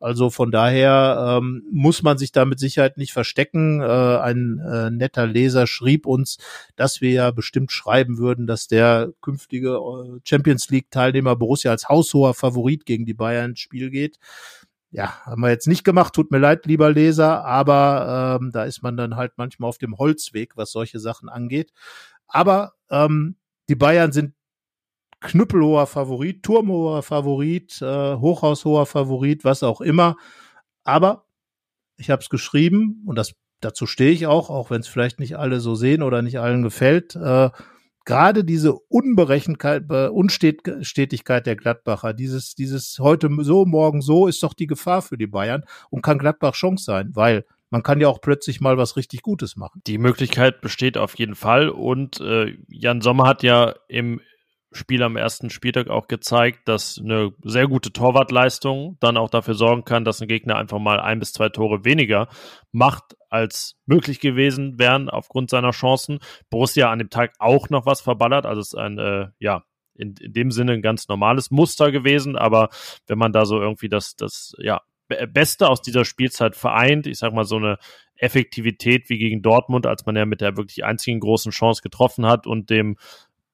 Also von daher ähm, muss man sich da mit Sicherheit nicht verstecken. Äh, ein äh, netter Leser schrieb uns, dass wir ja bestimmt schreiben würden, dass der künftige äh, Champions League Teilnehmer Borussia als haushoher Favorit gegen die Bayern ins Spiel geht ja, haben wir jetzt nicht gemacht, tut mir leid, lieber Leser, aber ähm, da ist man dann halt manchmal auf dem Holzweg, was solche Sachen angeht. Aber ähm, die Bayern sind knüppelhoher Favorit, turmhoher Favorit, äh, hochhaushoher Favorit, was auch immer. Aber ich habe es geschrieben und das dazu stehe ich auch, auch wenn es vielleicht nicht alle so sehen oder nicht allen gefällt. Äh, gerade diese Unberechenkeit, Unstetigkeit der Gladbacher, dieses, dieses heute so, morgen so, ist doch die Gefahr für die Bayern und kann Gladbach Chance sein, weil man kann ja auch plötzlich mal was richtig Gutes machen. Die Möglichkeit besteht auf jeden Fall und äh, Jan Sommer hat ja im Spiel am ersten Spieltag auch gezeigt, dass eine sehr gute Torwartleistung dann auch dafür sorgen kann, dass ein Gegner einfach mal ein bis zwei Tore weniger macht, als möglich gewesen wären aufgrund seiner Chancen. Borussia an dem Tag auch noch was verballert, also es ist ein, äh, ja, in, in dem Sinne ein ganz normales Muster gewesen, aber wenn man da so irgendwie das, das, ja, Beste aus dieser Spielzeit vereint, ich sag mal so eine Effektivität wie gegen Dortmund, als man ja mit der wirklich einzigen großen Chance getroffen hat und dem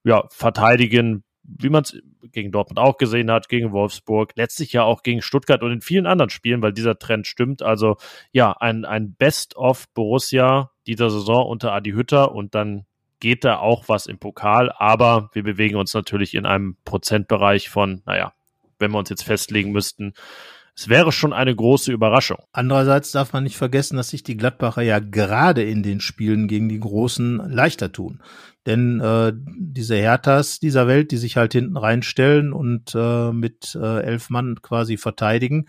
ja, verteidigen, wie man es gegen Dortmund auch gesehen hat, gegen Wolfsburg, letztlich ja auch gegen Stuttgart und in vielen anderen Spielen, weil dieser Trend stimmt. Also ja, ein, ein Best-of Borussia dieser Saison unter Adi Hütter und dann geht da auch was im Pokal, aber wir bewegen uns natürlich in einem Prozentbereich von, naja, wenn wir uns jetzt festlegen müssten, es wäre schon eine große Überraschung. Andererseits darf man nicht vergessen, dass sich die Gladbacher ja gerade in den Spielen gegen die Großen leichter tun. Denn äh, diese Herthas dieser Welt, die sich halt hinten reinstellen und äh, mit äh, elf Mann quasi verteidigen,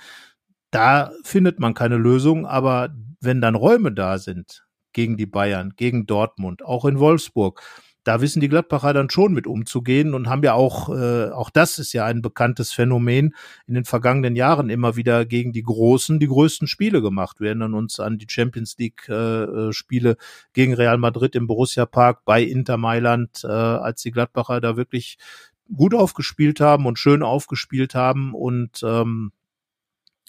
da findet man keine Lösung. Aber wenn dann Räume da sind gegen die Bayern, gegen Dortmund, auch in Wolfsburg, da wissen die Gladbacher dann schon mit umzugehen und haben ja auch, äh, auch das ist ja ein bekanntes Phänomen, in den vergangenen Jahren immer wieder gegen die Großen die größten Spiele gemacht. Wir erinnern uns an die Champions League äh, äh, Spiele gegen Real Madrid im Borussia Park bei Inter Mailand, äh, als die Gladbacher da wirklich gut aufgespielt haben und schön aufgespielt haben und ähm,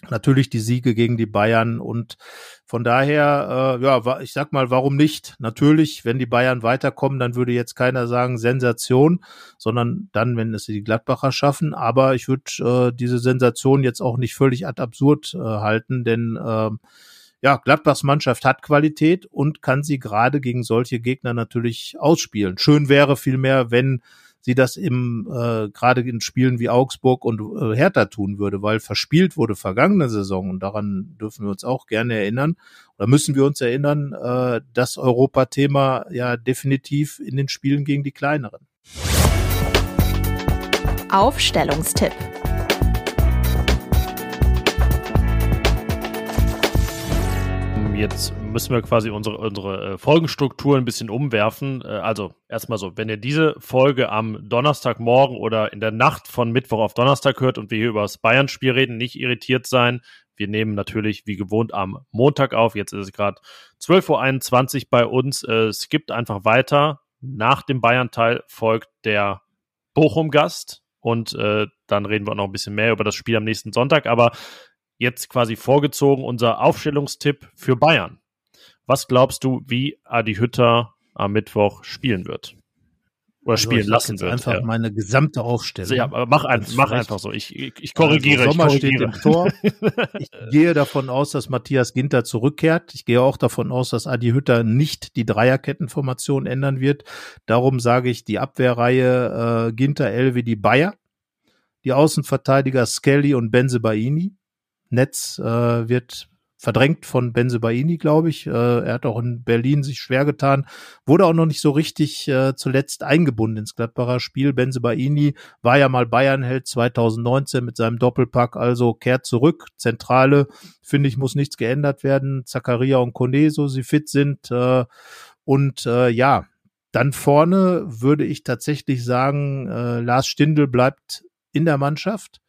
natürlich die Siege gegen die Bayern und von daher, äh, ja, ich sag mal, warum nicht? Natürlich, wenn die Bayern weiterkommen, dann würde jetzt keiner sagen Sensation, sondern dann, wenn es die Gladbacher schaffen. Aber ich würde äh, diese Sensation jetzt auch nicht völlig ad absurd äh, halten, denn äh, ja, Gladbachs Mannschaft hat Qualität und kann sie gerade gegen solche Gegner natürlich ausspielen. Schön wäre vielmehr, wenn sie das im äh, gerade in Spielen wie Augsburg und äh, Hertha tun würde, weil verspielt wurde vergangene Saison und daran dürfen wir uns auch gerne erinnern oder müssen wir uns erinnern, äh, das Europathema ja definitiv in den Spielen gegen die kleineren. Aufstellungstipp jetzt müssen wir quasi unsere, unsere äh, Folgenstruktur ein bisschen umwerfen. Äh, also erstmal so, wenn ihr diese Folge am Donnerstagmorgen oder in der Nacht von Mittwoch auf Donnerstag hört und wir hier über das Bayern-Spiel reden, nicht irritiert sein. Wir nehmen natürlich wie gewohnt am Montag auf. Jetzt ist es gerade 12.21 Uhr bei uns. Äh, es gibt einfach weiter. Nach dem Bayern-Teil folgt der Bochum-Gast. Und äh, dann reden wir noch ein bisschen mehr über das Spiel am nächsten Sonntag. Aber jetzt quasi vorgezogen unser Aufstellungstipp für Bayern. Was glaubst du, wie Adi Hütter am Mittwoch spielen wird? Oder also spielen lassen wird. Einfach ja. meine gesamte Aufstellung. Ja, aber mach, ein, mach einfach so. Ich, ich, ich korrigiere. Also Sommer ich korrigiere. steht im Tor. Ich gehe davon aus, dass Matthias Ginter zurückkehrt. Ich gehe auch davon aus, dass Adi Hütter nicht die Dreierkettenformation ändern wird. Darum sage ich die Abwehrreihe äh, Ginter, die Bayer. Die Außenverteidiger Skelly und Benze Baini. Netz äh, wird verdrängt von Benzebaini, glaube ich. Äh, er hat auch in Berlin sich schwer getan, wurde auch noch nicht so richtig äh, zuletzt eingebunden ins Gladbacher Spiel. Benzebaini war ja mal Bayernheld 2019 mit seinem Doppelpack, also kehrt zurück. Zentrale, finde ich, muss nichts geändert werden. Zakaria und Kone, so sie fit sind. Äh, und äh, ja, dann vorne würde ich tatsächlich sagen, äh, Lars Stindl bleibt in der Mannschaft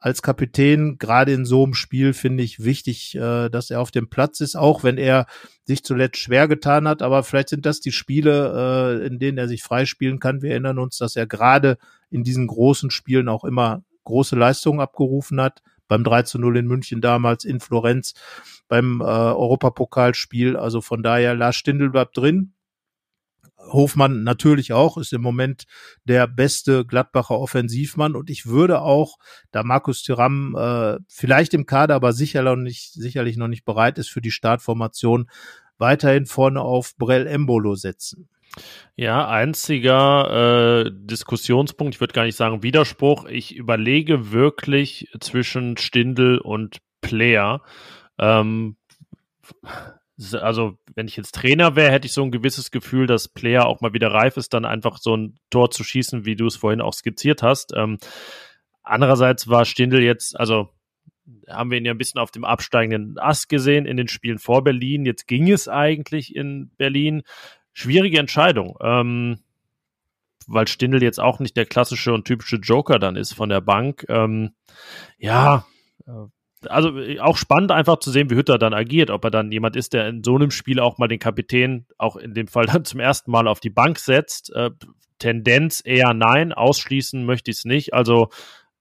als Kapitän, gerade in so einem Spiel, finde ich wichtig, äh, dass er auf dem Platz ist, auch wenn er sich zuletzt schwer getan hat. Aber vielleicht sind das die Spiele, äh, in denen er sich freispielen kann. Wir erinnern uns, dass er gerade in diesen großen Spielen auch immer große Leistungen abgerufen hat. Beim 3 zu 0 in München damals, in Florenz, beim äh, Europapokalspiel. Also von daher, Lars Stindl bleibt drin. Hofmann natürlich auch, ist im Moment der beste Gladbacher Offensivmann und ich würde auch, da Markus Thuram äh, vielleicht im Kader, aber sicher noch nicht, sicherlich noch nicht bereit ist für die Startformation, weiterhin vorne auf Brell Embolo setzen. Ja, einziger äh, Diskussionspunkt, ich würde gar nicht sagen Widerspruch, ich überlege wirklich zwischen Stindel und Player. Ähm, also wenn ich jetzt Trainer wäre, hätte ich so ein gewisses Gefühl, dass Player auch mal wieder reif ist, dann einfach so ein Tor zu schießen, wie du es vorhin auch skizziert hast. Ähm, andererseits war Stindl jetzt, also haben wir ihn ja ein bisschen auf dem absteigenden Ast gesehen in den Spielen vor Berlin. Jetzt ging es eigentlich in Berlin. Schwierige Entscheidung, ähm, weil Stindl jetzt auch nicht der klassische und typische Joker dann ist von der Bank. Ähm, ja, äh, also äh, auch spannend einfach zu sehen, wie Hütter dann agiert, ob er dann jemand ist, der in so einem Spiel auch mal den Kapitän, auch in dem Fall dann zum ersten Mal auf die Bank setzt. Äh, Tendenz eher nein, ausschließen möchte ich es nicht. Also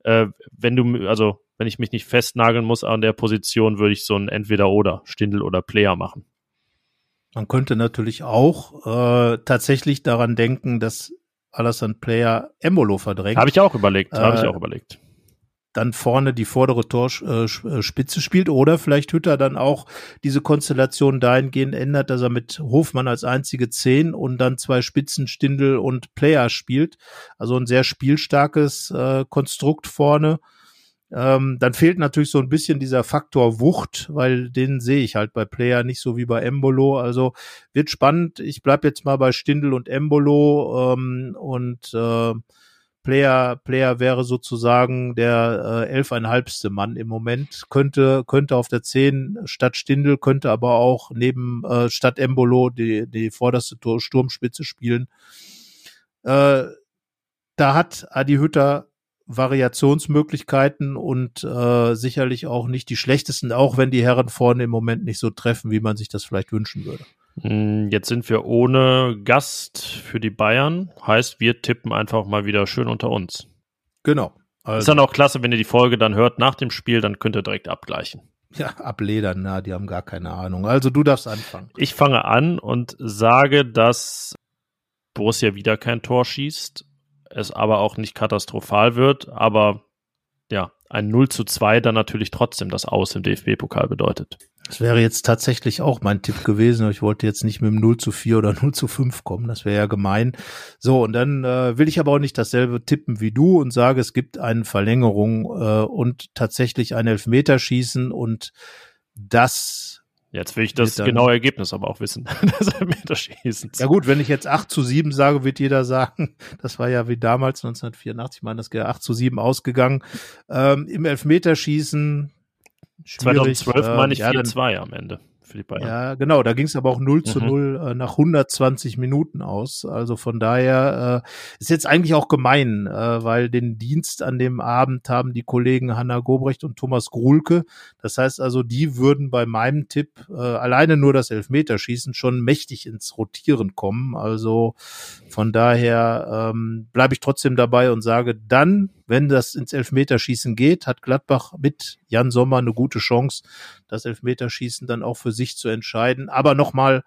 äh, wenn du, also wenn ich mich nicht festnageln muss an der Position, würde ich so ein Entweder-Oder, Stindel oder Player machen. Man könnte natürlich auch äh, tatsächlich daran denken, dass Alassane Player Embolo verdrängt. Habe ich auch überlegt, habe ich äh, auch überlegt dann vorne die vordere Torspitze spielt oder vielleicht Hütter dann auch diese Konstellation dahingehend ändert, dass er mit Hofmann als einzige Zehn und dann zwei Spitzen, Stindel und Player spielt. Also ein sehr spielstarkes äh, Konstrukt vorne. Ähm, dann fehlt natürlich so ein bisschen dieser Faktor Wucht, weil den sehe ich halt bei Player nicht so wie bei Embolo. Also wird spannend. Ich bleib jetzt mal bei Stindel und Embolo ähm, und äh, Player, Player wäre sozusagen der äh, elfeinhalbste Mann im Moment, könnte, könnte auf der zehn statt Stindel, könnte aber auch neben äh, statt Embolo die, die vorderste Sturmspitze spielen. Äh, da hat Adi Hütter Variationsmöglichkeiten und äh, sicherlich auch nicht die schlechtesten, auch wenn die Herren vorne im Moment nicht so treffen, wie man sich das vielleicht wünschen würde. Hm, jetzt sind wir ohne Gast für die Bayern. Heißt, wir tippen einfach mal wieder schön unter uns. Genau. Also. Ist dann auch klasse, wenn ihr die Folge dann hört nach dem Spiel, dann könnt ihr direkt abgleichen. Ja, abledern, na, die haben gar keine Ahnung. Also du darfst anfangen. Ich fange an und sage, dass Borussia wieder kein Tor schießt, es aber auch nicht katastrophal wird, aber ja, ein 0 zu 2 dann natürlich trotzdem das Aus im DFB-Pokal bedeutet. Das wäre jetzt tatsächlich auch mein Tipp gewesen. Ich wollte jetzt nicht mit dem 0 zu 4 oder 0 zu 5 kommen. Das wäre ja gemein. So, und dann äh, will ich aber auch nicht dasselbe tippen wie du und sage, es gibt eine Verlängerung äh, und tatsächlich ein Elfmeterschießen und das Jetzt will ich das genaue Ergebnis aber auch wissen. das Elfmeterschießen. Ja gut, wenn ich jetzt 8 zu 7 sage, wird jeder sagen, das war ja wie damals 1984, meine das 8 zu 7 ausgegangen. Ähm, Im Elfmeterschießen 2012 äh, meine ich 4-2 am Ende für die Bayern. Ja, genau, da ging es aber auch 0 zu 0 mhm. äh, nach 120 Minuten aus. Also von daher äh, ist jetzt eigentlich auch gemein, äh, weil den Dienst an dem Abend haben die Kollegen Hanna Gobrecht und Thomas Grulke. Das heißt also, die würden bei meinem Tipp äh, alleine nur das Elfmeterschießen schon mächtig ins Rotieren kommen. Also von daher ähm, bleibe ich trotzdem dabei und sage dann wenn das ins Elfmeterschießen geht, hat Gladbach mit Jan Sommer eine gute Chance, das Elfmeterschießen dann auch für sich zu entscheiden. Aber nochmal,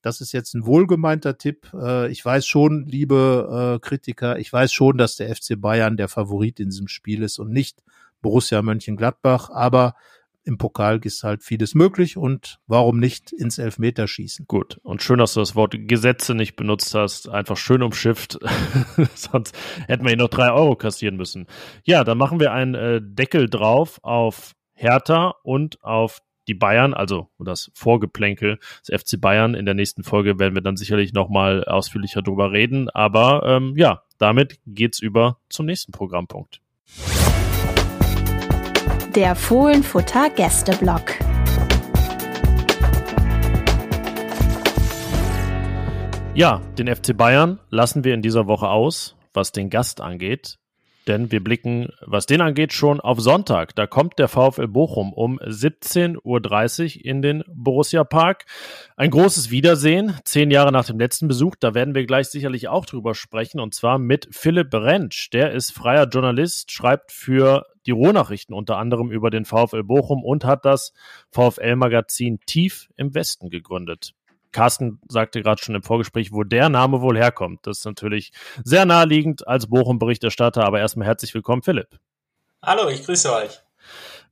das ist jetzt ein wohlgemeinter Tipp. Äh, ich weiß schon, liebe äh, Kritiker, ich weiß schon, dass der FC Bayern der Favorit in diesem Spiel ist und nicht Borussia Mönchengladbach. Aber im Pokal ist halt vieles möglich und warum nicht ins Elfmeterschießen? Gut. Und schön, dass du das Wort Gesetze nicht benutzt hast. Einfach schön umschifft. Sonst hätten wir hier noch drei Euro kassieren müssen. Ja, dann machen wir einen äh, Deckel drauf auf Hertha und auf die Bayern, also das Vorgeplänkel des FC Bayern. In der nächsten Folge werden wir dann sicherlich nochmal ausführlicher drüber reden. Aber ähm, ja, damit geht's über zum nächsten Programmpunkt. Der Fohlenfutter Gästeblock. Ja, den FC Bayern lassen wir in dieser Woche aus, was den Gast angeht. Denn wir blicken, was den angeht, schon auf Sonntag. Da kommt der VfL Bochum um 17.30 Uhr in den Borussia Park. Ein großes Wiedersehen, zehn Jahre nach dem letzten Besuch. Da werden wir gleich sicherlich auch drüber sprechen. Und zwar mit Philipp Rentsch. Der ist freier Journalist, schreibt für die Ruhrnachrichten unter anderem über den VfL Bochum und hat das VfL-Magazin Tief im Westen gegründet. Carsten sagte gerade schon im Vorgespräch, wo der Name wohl herkommt. Das ist natürlich sehr naheliegend als Bochum-Berichterstatter, aber erstmal herzlich willkommen, Philipp. Hallo, ich grüße euch.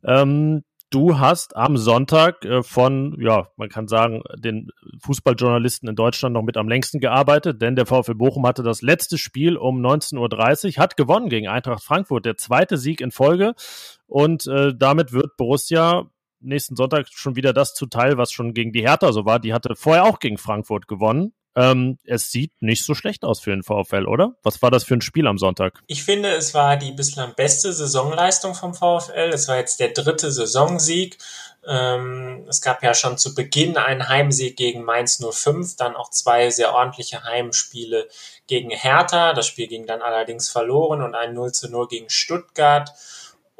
Ähm, du hast am Sonntag äh, von, ja, man kann sagen, den Fußballjournalisten in Deutschland noch mit am längsten gearbeitet, denn der VfL Bochum hatte das letzte Spiel um 19.30 Uhr, hat gewonnen gegen Eintracht Frankfurt, der zweite Sieg in Folge. Und äh, damit wird Borussia nächsten Sonntag schon wieder das zuteil, was schon gegen die Hertha so war. Die hatte vorher auch gegen Frankfurt gewonnen. Ähm, es sieht nicht so schlecht aus für den VfL, oder? Was war das für ein Spiel am Sonntag? Ich finde, es war die bislang beste Saisonleistung vom VfL. Es war jetzt der dritte Saisonsieg. Ähm, es gab ja schon zu Beginn einen Heimsieg gegen Mainz 05, dann auch zwei sehr ordentliche Heimspiele gegen Hertha. Das Spiel ging dann allerdings verloren und ein 0 zu 0 gegen Stuttgart.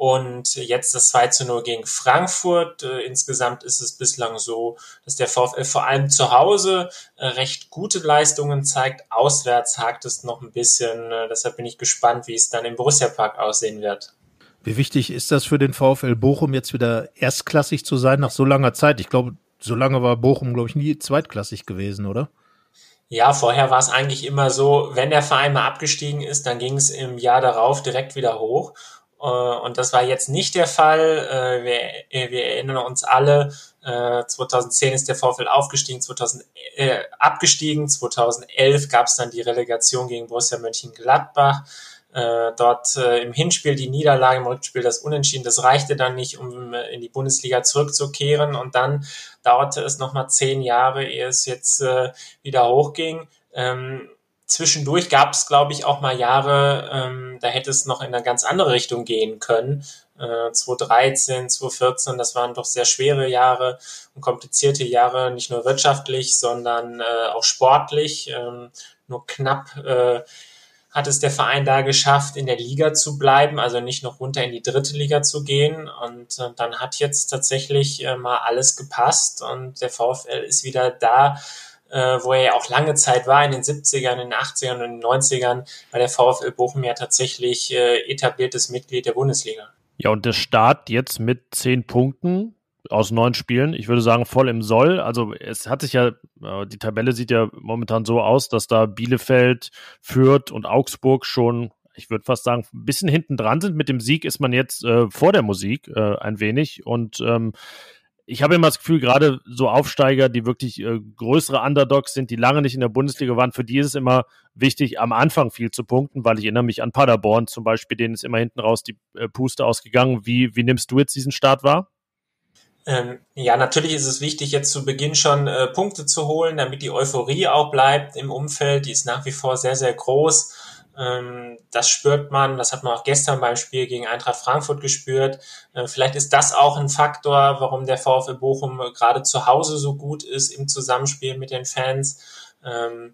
Und jetzt das 2 zu 0 gegen Frankfurt. Äh, insgesamt ist es bislang so, dass der VfL vor allem zu Hause äh, recht gute Leistungen zeigt. Auswärts hakt es noch ein bisschen. Äh, deshalb bin ich gespannt, wie es dann im Borussia Park aussehen wird. Wie wichtig ist das für den VfL Bochum jetzt wieder erstklassig zu sein nach so langer Zeit? Ich glaube, so lange war Bochum, glaube ich, nie zweitklassig gewesen, oder? Ja, vorher war es eigentlich immer so, wenn der Verein mal abgestiegen ist, dann ging es im Jahr darauf direkt wieder hoch. Äh, und das war jetzt nicht der Fall. Äh, wir, wir erinnern uns alle, 2010 äh, ist der VfL aufgestiegen, 2000, äh, abgestiegen, 2011 gab es dann die Relegation gegen Borussia Mönchengladbach. Äh, dort äh, im Hinspiel die Niederlage, im Rückspiel das Unentschieden, das reichte dann nicht, um in die Bundesliga zurückzukehren. Und dann dauerte es nochmal zehn Jahre, ehe es jetzt äh, wieder hochging. Ähm, zwischendurch gab es, glaube ich, auch mal Jahre, ähm, da hätte es noch in eine ganz andere Richtung gehen können. Äh, 2013, 2014, das waren doch sehr schwere Jahre und komplizierte Jahre, nicht nur wirtschaftlich, sondern äh, auch sportlich. Ähm, nur knapp äh, hat es der Verein da geschafft, in der Liga zu bleiben, also nicht noch runter in die dritte Liga zu gehen. Und äh, dann hat jetzt tatsächlich äh, mal alles gepasst und der VfL ist wieder da, äh, wo er ja auch lange Zeit war, in den 70ern, in den 80ern und in den 90ern, war der VfL Bochum ja tatsächlich äh, etabliertes Mitglied der Bundesliga. Ja, und der Start jetzt mit zehn Punkten aus neun Spielen, ich würde sagen voll im Soll. Also es hat sich ja, äh, die Tabelle sieht ja momentan so aus, dass da Bielefeld, Fürth und Augsburg schon ich würde fast sagen, ein bisschen hinten dran sind. Mit dem Sieg ist man jetzt äh, vor der Musik äh, ein wenig. Und ähm, ich habe immer das Gefühl, gerade so Aufsteiger, die wirklich äh, größere Underdogs sind, die lange nicht in der Bundesliga waren, für die ist es immer wichtig, am Anfang viel zu punkten, weil ich erinnere mich an Paderborn zum Beispiel, denen ist immer hinten raus die äh, Puste ausgegangen. Wie, wie nimmst du jetzt diesen Start wahr? Ähm, ja, natürlich ist es wichtig, jetzt zu Beginn schon äh, Punkte zu holen, damit die Euphorie auch bleibt im Umfeld. Die ist nach wie vor sehr, sehr groß. Ähm, das spürt man, das hat man auch gestern beim Spiel gegen Eintracht Frankfurt gespürt. Äh, vielleicht ist das auch ein Faktor, warum der VfL Bochum gerade zu Hause so gut ist im Zusammenspiel mit den Fans. Ähm,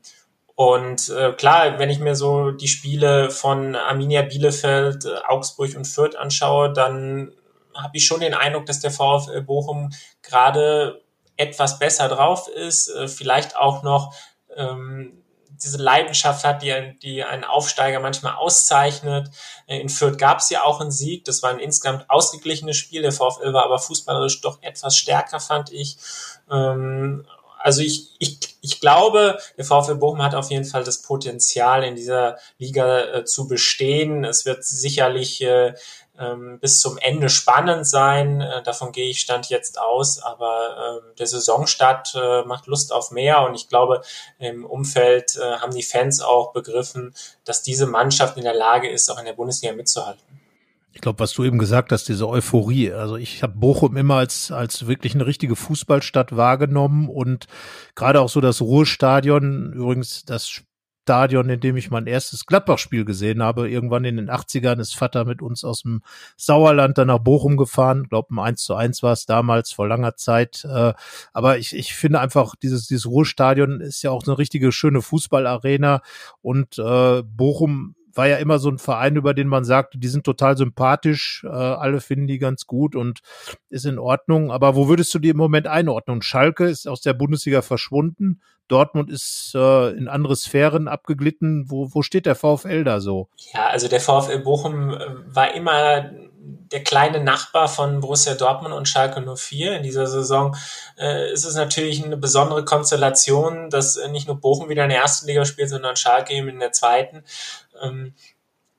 und äh, klar, wenn ich mir so die Spiele von Arminia Bielefeld, äh, Augsburg und Fürth anschaue, dann habe ich schon den Eindruck, dass der VfL Bochum gerade etwas besser drauf ist, vielleicht auch noch ähm, diese Leidenschaft hat, die, die einen Aufsteiger manchmal auszeichnet. In Fürth gab es ja auch einen Sieg. Das war ein insgesamt ausgeglichenes Spiel. Der VfL war aber fußballerisch doch etwas stärker, fand ich. Ähm, also ich, ich, ich glaube, der VfL Bochum hat auf jeden Fall das Potenzial, in dieser Liga äh, zu bestehen. Es wird sicherlich äh, ähm, bis zum Ende spannend sein. Äh, davon gehe ich Stand jetzt aus. Aber äh, der Saisonstart äh, macht Lust auf mehr und ich glaube, im Umfeld äh, haben die Fans auch begriffen, dass diese Mannschaft in der Lage ist, auch in der Bundesliga mitzuhalten. Ich glaube, was du eben gesagt hast, diese Euphorie. Also ich habe Bochum immer als, als wirklich eine richtige Fußballstadt wahrgenommen und gerade auch so das Ruhrstadion, übrigens das Stadion, in dem ich mein erstes Gladbach-Spiel gesehen habe. Irgendwann in den 80ern ist Vater mit uns aus dem Sauerland dann nach Bochum gefahren. Ich glaube, ein 1 zu 1 war es damals vor langer Zeit. Äh, aber ich, ich finde einfach, dieses, dieses Ruhrstadion ist ja auch eine richtige schöne Fußballarena und äh, Bochum war ja immer so ein Verein, über den man sagte, die sind total sympathisch, äh, alle finden die ganz gut und ist in Ordnung. Aber wo würdest du die im Moment einordnen? Schalke ist aus der Bundesliga verschwunden. Dortmund ist äh, in andere Sphären abgeglitten. Wo, wo steht der VfL da so? Ja, also der VfL Bochum äh, war immer der kleine Nachbar von Borussia Dortmund und Schalke 04. In dieser Saison äh, ist es natürlich eine besondere Konstellation, dass äh, nicht nur Bochum wieder in der ersten Liga spielt, sondern Schalke eben in der zweiten. Ähm,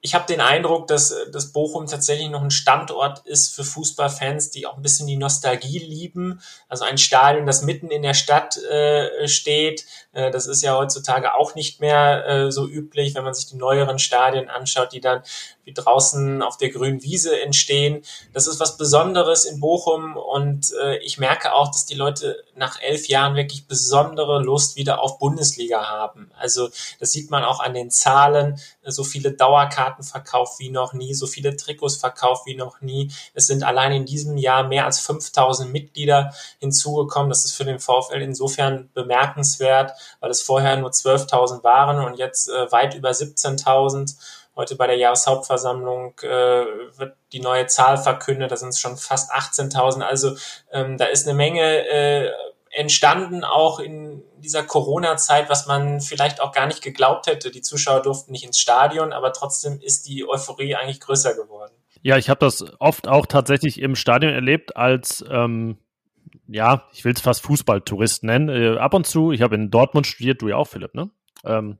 ich habe den Eindruck, dass, dass Bochum tatsächlich noch ein Standort ist für Fußballfans, die auch ein bisschen die Nostalgie lieben. Also ein Stadion, das mitten in der Stadt äh, steht. Äh, das ist ja heutzutage auch nicht mehr äh, so üblich, wenn man sich die neueren Stadien anschaut, die dann wie draußen auf der grünen Wiese entstehen. Das ist was Besonderes in Bochum und äh, ich merke auch, dass die Leute nach elf Jahren wirklich besondere Lust wieder auf Bundesliga haben. Also das sieht man auch an den Zahlen. So viele Dauerkarten verkauft wie noch nie, so viele Trikots verkauft wie noch nie. Es sind allein in diesem Jahr mehr als 5000 Mitglieder hinzugekommen. Das ist für den VfL insofern bemerkenswert, weil es vorher nur 12.000 waren und jetzt äh, weit über 17.000. Heute bei der Jahreshauptversammlung äh, wird die neue Zahl verkündet, da sind es schon fast 18.000. Also ähm, da ist eine Menge äh, entstanden, auch in dieser Corona-Zeit, was man vielleicht auch gar nicht geglaubt hätte. Die Zuschauer durften nicht ins Stadion, aber trotzdem ist die Euphorie eigentlich größer geworden. Ja, ich habe das oft auch tatsächlich im Stadion erlebt als ähm, ja, ich will es fast Fußballtourist nennen. Äh, ab und zu, ich habe in Dortmund studiert, du ja auch, Philipp, ne? Ähm,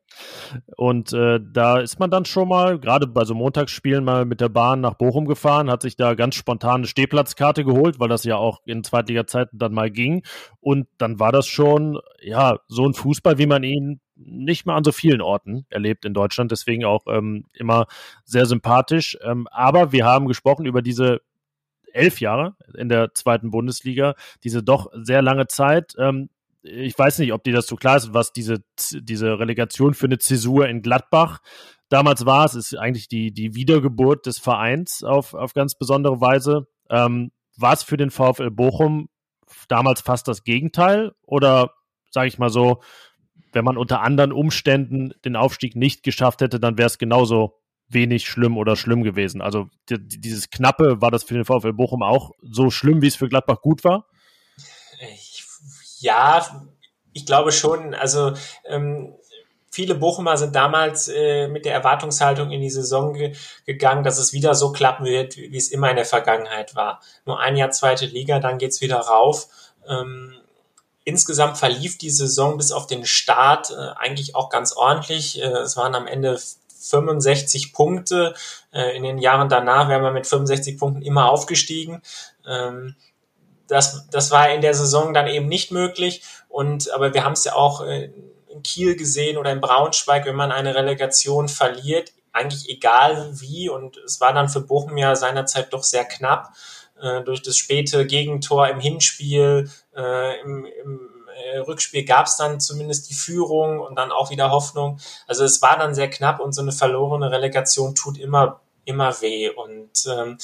und äh, da ist man dann schon mal, gerade bei so Montagsspielen, mal mit der Bahn nach Bochum gefahren, hat sich da ganz spontan eine Stehplatzkarte geholt, weil das ja auch in Zweitliga-Zeiten dann mal ging. Und dann war das schon, ja, so ein Fußball, wie man ihn nicht mal an so vielen Orten erlebt in Deutschland. Deswegen auch ähm, immer sehr sympathisch. Ähm, aber wir haben gesprochen über diese elf Jahre in der zweiten Bundesliga, diese doch sehr lange Zeit. Ähm, ich weiß nicht, ob dir das so klar ist, was diese, diese Relegation für eine Zäsur in Gladbach damals war. Es ist eigentlich die, die Wiedergeburt des Vereins auf, auf ganz besondere Weise. Ähm, war es für den VfL Bochum damals fast das Gegenteil? Oder sage ich mal so, wenn man unter anderen Umständen den Aufstieg nicht geschafft hätte, dann wäre es genauso wenig schlimm oder schlimm gewesen. Also dieses Knappe, war das für den VfL Bochum auch so schlimm, wie es für Gladbach gut war? Ja, ich glaube schon. Also ähm, viele Bochumer sind damals äh, mit der Erwartungshaltung in die Saison ge gegangen, dass es wieder so klappen wird, wie, es immer in der Vergangenheit war. Nur ein Jahr zweite Liga, dann geht's wieder rauf. Ähm, insgesamt verlief die Saison bis auf den Start äh, eigentlich auch ganz ordentlich. Äh, es waren am Ende 65 Punkte. Äh, in den Jahren danach wären wir mit 65 Punkten immer aufgestiegen. Ähm, das, das war in der Saison dann eben nicht möglich. Und aber wir haben es ja auch äh, in Kiel gesehen oder in Braunschweig, wenn man eine Relegation verliert, eigentlich egal wie. Und es war dann für Bochum ja seinerzeit doch sehr knapp äh, durch das späte Gegentor im Hinspiel. Äh, Im, im äh, Rückspiel gab es dann zumindest die Führung und dann auch wieder Hoffnung. Also es war dann sehr knapp und so eine verlorene Relegation tut immer immer weh. Und ähm,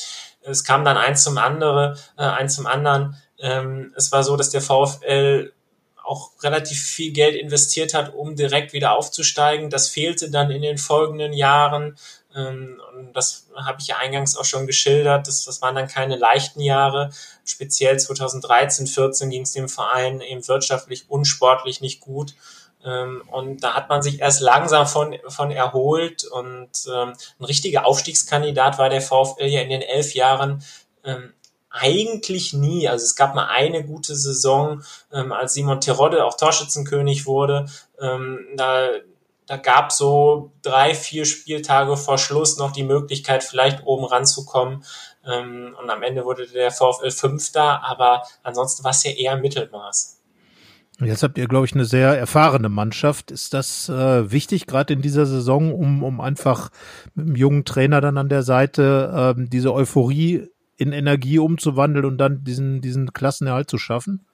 es kam dann eins zum andere, äh, eins zum anderen. Ähm, es war so, dass der VfL auch relativ viel Geld investiert hat, um direkt wieder aufzusteigen. Das fehlte dann in den folgenden Jahren. Ähm, und das habe ich ja eingangs auch schon geschildert. Das, das waren dann keine leichten Jahre. Speziell 2013, 14 ging es dem Verein eben wirtschaftlich, unsportlich nicht gut. Ähm, und da hat man sich erst langsam von, von erholt und ähm, ein richtiger Aufstiegskandidat war der VfL ja in den elf Jahren ähm, eigentlich nie. Also es gab mal eine gute Saison, ähm, als Simon Terodde auch Torschützenkönig wurde. Ähm, da da gab so drei, vier Spieltage vor Schluss noch die Möglichkeit, vielleicht oben ranzukommen. Ähm, und am Ende wurde der VfL Fünfter, aber ansonsten war es ja eher Mittelmaß. Jetzt habt ihr, glaube ich, eine sehr erfahrene Mannschaft. Ist das äh, wichtig, gerade in dieser Saison, um, um einfach mit einem jungen Trainer dann an der Seite ähm, diese Euphorie in Energie umzuwandeln und dann diesen, diesen Klassenerhalt zu schaffen?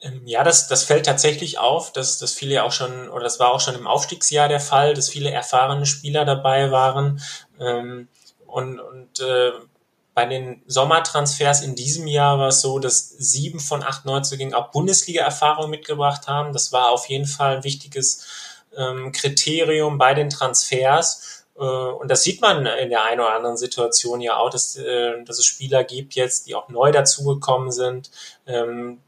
Ähm, ja, das, das fällt tatsächlich auf, dass, dass viele auch schon, oder das war auch schon im Aufstiegsjahr der Fall, dass viele erfahrene Spieler dabei waren. Ähm, und und äh, bei den Sommertransfers in diesem Jahr war es so, dass sieben von acht Neuzugängen auch Bundesliga-Erfahrung mitgebracht haben. Das war auf jeden Fall ein wichtiges ähm, Kriterium bei den Transfers. Äh, und das sieht man in der einen oder anderen Situation ja auch, dass, äh, dass es Spieler gibt jetzt, die auch neu dazugekommen sind, ähm,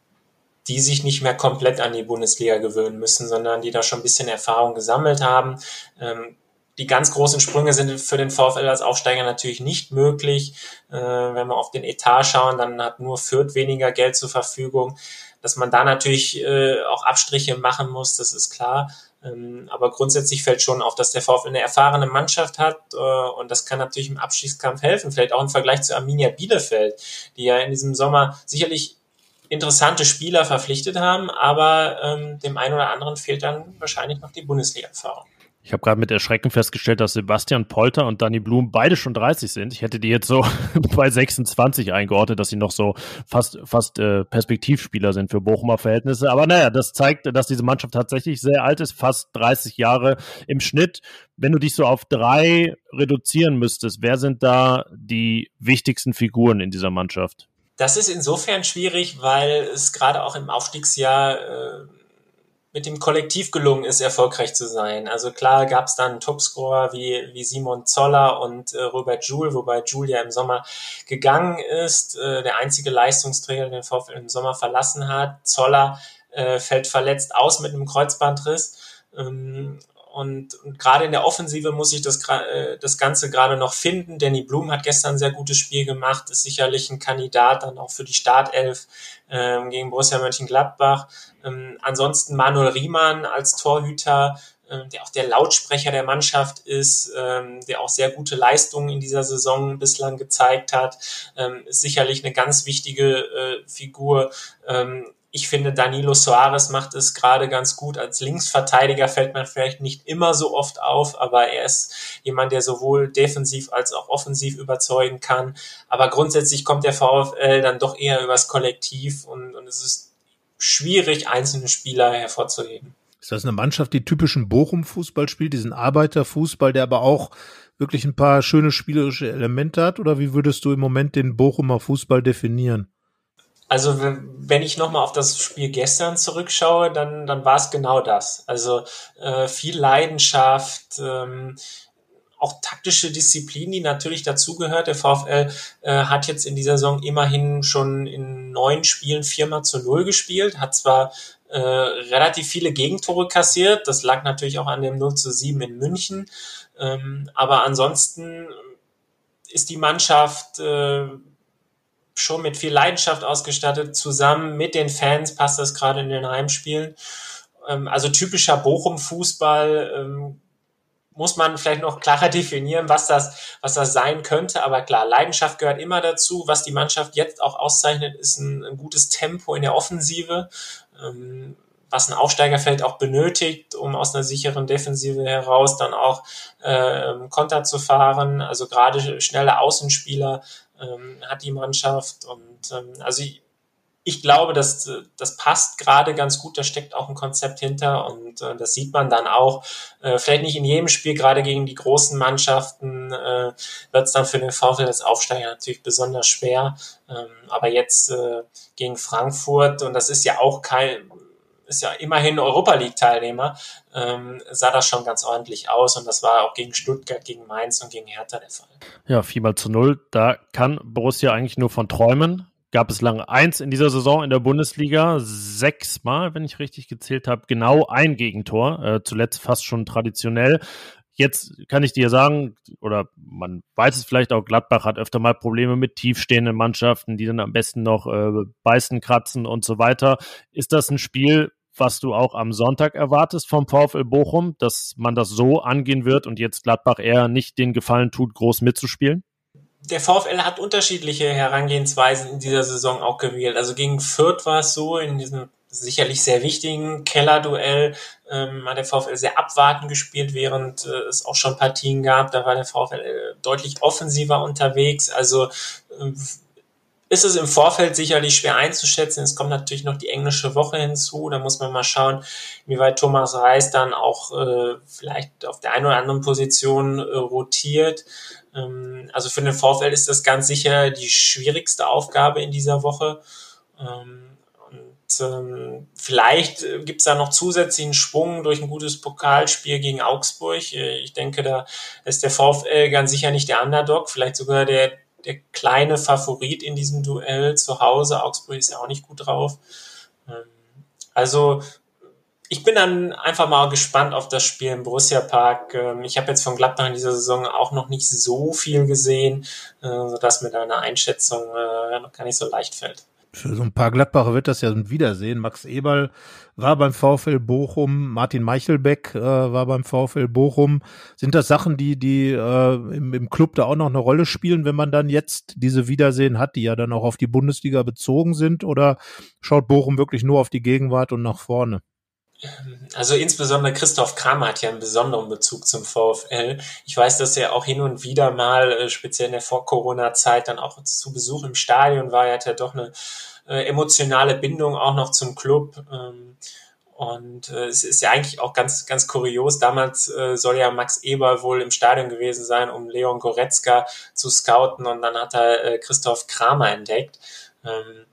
die sich nicht mehr komplett an die Bundesliga gewöhnen müssen, sondern die da schon ein bisschen Erfahrung gesammelt haben. Ähm, die ganz großen Sprünge sind für den VfL als Aufsteiger natürlich nicht möglich. Äh, wenn wir auf den Etat schauen, dann hat nur Fürth weniger Geld zur Verfügung. Dass man da natürlich äh, auch Abstriche machen muss, das ist klar. Ähm, aber grundsätzlich fällt schon auf, dass der VfL eine erfahrene Mannschaft hat äh, und das kann natürlich im Abstiegskampf helfen. Vielleicht auch im Vergleich zu Arminia Bielefeld, die ja in diesem Sommer sicherlich interessante Spieler verpflichtet haben, aber ähm, dem einen oder anderen fehlt dann wahrscheinlich noch die Bundesliga-Erfahrung. Ich habe gerade mit Erschrecken festgestellt, dass Sebastian Polter und Danny Blum beide schon 30 sind. Ich hätte die jetzt so bei 26 eingeordnet, dass sie noch so fast, fast äh, Perspektivspieler sind für Bochumer Verhältnisse. Aber naja, das zeigt, dass diese Mannschaft tatsächlich sehr alt ist, fast 30 Jahre im Schnitt. Wenn du dich so auf drei reduzieren müsstest, wer sind da die wichtigsten Figuren in dieser Mannschaft? Das ist insofern schwierig, weil es gerade auch im Aufstiegsjahr äh, mit dem Kollektiv gelungen ist, erfolgreich zu sein. Also klar gab es dann Topscorer wie, wie Simon Zoller und äh, Robert Joule, wobei Joule ja im Sommer gegangen ist, äh, der einzige Leistungsträger, den VfL im Sommer verlassen hat. Zoller äh, fällt verletzt aus mit einem Kreuzbandriss. Ähm, und, und gerade in der Offensive muss ich das, äh, das Ganze gerade noch finden. Danny Blum hat gestern ein sehr gutes Spiel gemacht, ist sicherlich ein Kandidat dann auch für die Startelf ähm, gegen Borussia Mönchengladbach. Ähm, ansonsten Manuel Riemann als Torhüter, ähm, der auch der Lautsprecher der Mannschaft ist, ähm, der auch sehr gute Leistungen in dieser Saison bislang gezeigt hat, ähm, ist sicherlich eine ganz wichtige äh, Figur. Ähm, ich finde, Danilo Soares macht es gerade ganz gut. Als Linksverteidiger fällt man vielleicht nicht immer so oft auf, aber er ist jemand, der sowohl defensiv als auch offensiv überzeugen kann. Aber grundsätzlich kommt der VfL dann doch eher übers Kollektiv und, und es ist schwierig, einzelne Spieler hervorzuheben. Ist das eine Mannschaft, die typischen Bochum-Fußball spielt, diesen Arbeiterfußball, der aber auch wirklich ein paar schöne spielerische Elemente hat? Oder wie würdest du im Moment den Bochumer Fußball definieren? Also wenn ich nochmal auf das Spiel gestern zurückschaue, dann, dann war es genau das. Also äh, viel Leidenschaft, ähm, auch taktische Disziplin, die natürlich dazugehört. Der VfL äh, hat jetzt in dieser Saison immerhin schon in neun Spielen viermal zu null gespielt, hat zwar äh, relativ viele Gegentore kassiert, das lag natürlich auch an dem 0 zu 7 in München, ähm, aber ansonsten ist die Mannschaft äh, schon mit viel Leidenschaft ausgestattet. Zusammen mit den Fans passt das gerade in den Heimspielen. Ähm, also typischer Bochum-Fußball ähm, muss man vielleicht noch klarer definieren, was das, was das sein könnte. Aber klar, Leidenschaft gehört immer dazu. Was die Mannschaft jetzt auch auszeichnet, ist ein, ein gutes Tempo in der Offensive. Ähm, was ein Aufsteigerfeld auch benötigt, um aus einer sicheren Defensive heraus dann auch äh, Konter zu fahren. Also gerade schnelle Außenspieler ähm, hat die Mannschaft. Und ähm, also ich, ich glaube, dass das passt gerade ganz gut. Da steckt auch ein Konzept hinter und äh, das sieht man dann auch. Äh, vielleicht nicht in jedem Spiel, gerade gegen die großen Mannschaften äh, wird es dann für den VfL als Aufsteiger natürlich besonders schwer. Ähm, aber jetzt äh, gegen Frankfurt und das ist ja auch kein ist ja immerhin Europa League-Teilnehmer, ähm, sah das schon ganz ordentlich aus und das war auch gegen Stuttgart, gegen Mainz und gegen Hertha der Fall. Ja, 4 mal zu 0, da kann Borussia eigentlich nur von träumen. Gab es lange eins in dieser Saison in der Bundesliga, sechsmal, wenn ich richtig gezählt habe, genau ein Gegentor, äh, zuletzt fast schon traditionell. Jetzt kann ich dir sagen, oder man weiß es vielleicht auch, Gladbach hat öfter mal Probleme mit tiefstehenden Mannschaften, die dann am besten noch äh, beißen, kratzen und so weiter. Ist das ein Spiel, was du auch am Sonntag erwartest vom VfL Bochum, dass man das so angehen wird und jetzt Gladbach eher nicht den Gefallen tut, groß mitzuspielen? Der VfL hat unterschiedliche Herangehensweisen in dieser Saison auch gewählt. Also gegen Fürth war es so, in diesem sicherlich sehr wichtigen Kellerduell ähm, hat der VfL sehr abwartend gespielt, während äh, es auch schon Partien gab. Da war der VfL äh, deutlich offensiver unterwegs. Also äh, ist es im Vorfeld sicherlich schwer einzuschätzen. Es kommt natürlich noch die englische Woche hinzu. Da muss man mal schauen, wie weit Thomas Reis dann auch äh, vielleicht auf der einen oder anderen Position äh, rotiert. Ähm, also für den VfL ist das ganz sicher die schwierigste Aufgabe in dieser Woche. Ähm, ähm, vielleicht gibt es da noch zusätzlichen Schwung durch ein gutes Pokalspiel gegen Augsburg. Äh, ich denke, da ist der VfL ganz sicher nicht der Underdog, vielleicht sogar der, der kleine Favorit in diesem Duell zu Hause. Augsburg ist ja auch nicht gut drauf. Ähm, also ich bin dann einfach mal gespannt auf das Spiel im Borussia Park. Ähm, ich habe jetzt von Gladbach in dieser Saison auch noch nicht so viel gesehen, äh, sodass mir da eine Einschätzung noch gar nicht so leicht fällt für so ein paar Gladbacher wird das ja ein Wiedersehen. Max Eberl war beim VfL Bochum, Martin Meichelbeck äh, war beim VfL Bochum. Sind das Sachen, die, die äh, im, im Club da auch noch eine Rolle spielen, wenn man dann jetzt diese Wiedersehen hat, die ja dann auch auf die Bundesliga bezogen sind? Oder schaut Bochum wirklich nur auf die Gegenwart und nach vorne? Also insbesondere Christoph Kramer hat ja einen besonderen Bezug zum VfL. Ich weiß, dass er auch hin und wieder mal, äh, speziell in der Vor-Corona-Zeit, dann auch zu Besuch im Stadion war. Er hat ja doch eine äh, emotionale Bindung auch noch zum Club. Ähm, und äh, es ist ja eigentlich auch ganz, ganz kurios. Damals äh, soll ja Max Eber wohl im Stadion gewesen sein, um Leon Goretzka zu scouten. Und dann hat er äh, Christoph Kramer entdeckt. Ähm,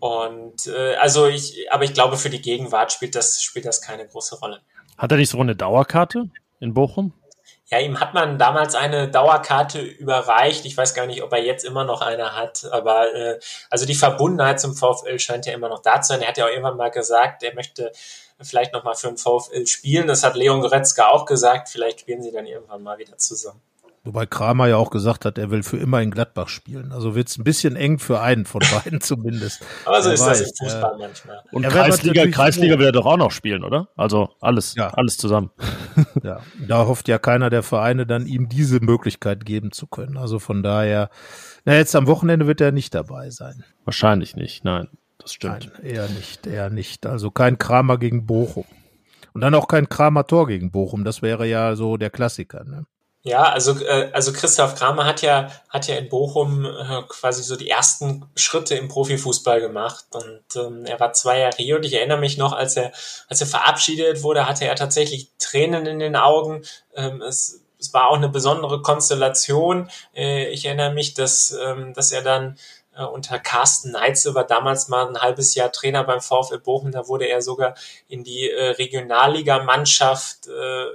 und äh, also ich, aber ich glaube, für die Gegenwart spielt das, spielt das keine große Rolle. Hat er nicht so eine Dauerkarte in Bochum? Ja, ihm hat man damals eine Dauerkarte überreicht. Ich weiß gar nicht, ob er jetzt immer noch eine hat, aber äh, also die Verbundenheit zum VfL scheint ja immer noch da zu sein. Er hat ja auch irgendwann mal gesagt, er möchte vielleicht nochmal für den VfL spielen. Das hat Leon Goretzka auch gesagt. Vielleicht spielen sie dann irgendwann mal wieder zusammen. Wobei Kramer ja auch gesagt hat, er will für immer in Gladbach spielen. Also wird es ein bisschen eng für einen von beiden zumindest. Aber so ist weiß, das im Fußball äh, manchmal. Und Kreisliga, Kreisliga will er doch auch noch spielen, oder? Also alles, ja. alles zusammen. Ja, da hofft ja keiner der Vereine dann ihm diese Möglichkeit geben zu können. Also von daher, na jetzt am Wochenende wird er nicht dabei sein. Wahrscheinlich nicht, nein, das stimmt. Nein, eher nicht, eher nicht. Also kein Kramer gegen Bochum. Und dann auch kein Kramer Tor gegen Bochum. Das wäre ja so der Klassiker. Ne? Ja, also, äh, also Christoph Kramer hat ja, hat ja in Bochum äh, quasi so die ersten Schritte im Profifußball gemacht und ähm, er war zwei Jahre hier und ich erinnere mich noch, als er, als er verabschiedet wurde, hatte er tatsächlich Tränen in den Augen. Ähm, es, es war auch eine besondere Konstellation. Äh, ich erinnere mich, dass, ähm, dass er dann äh, unter Carsten Neitze war damals mal ein halbes Jahr Trainer beim VfL Bochum. Da wurde er sogar in die äh, Regionalligamannschaft äh,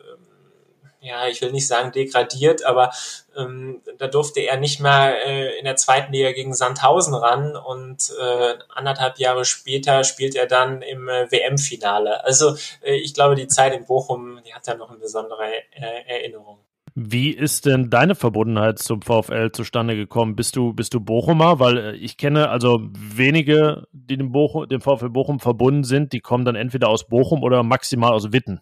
ja, ich will nicht sagen degradiert, aber ähm, da durfte er nicht mehr äh, in der zweiten Liga gegen Sandhausen ran und äh, anderthalb Jahre später spielt er dann im äh, WM-Finale. Also äh, ich glaube, die Zeit in Bochum, die hat da noch eine besondere äh, Erinnerung. Wie ist denn deine Verbundenheit zum VfL zustande gekommen? Bist du, bist du Bochumer? Weil äh, ich kenne also wenige, die dem, Bochum, dem VfL Bochum verbunden sind, die kommen dann entweder aus Bochum oder maximal aus Witten.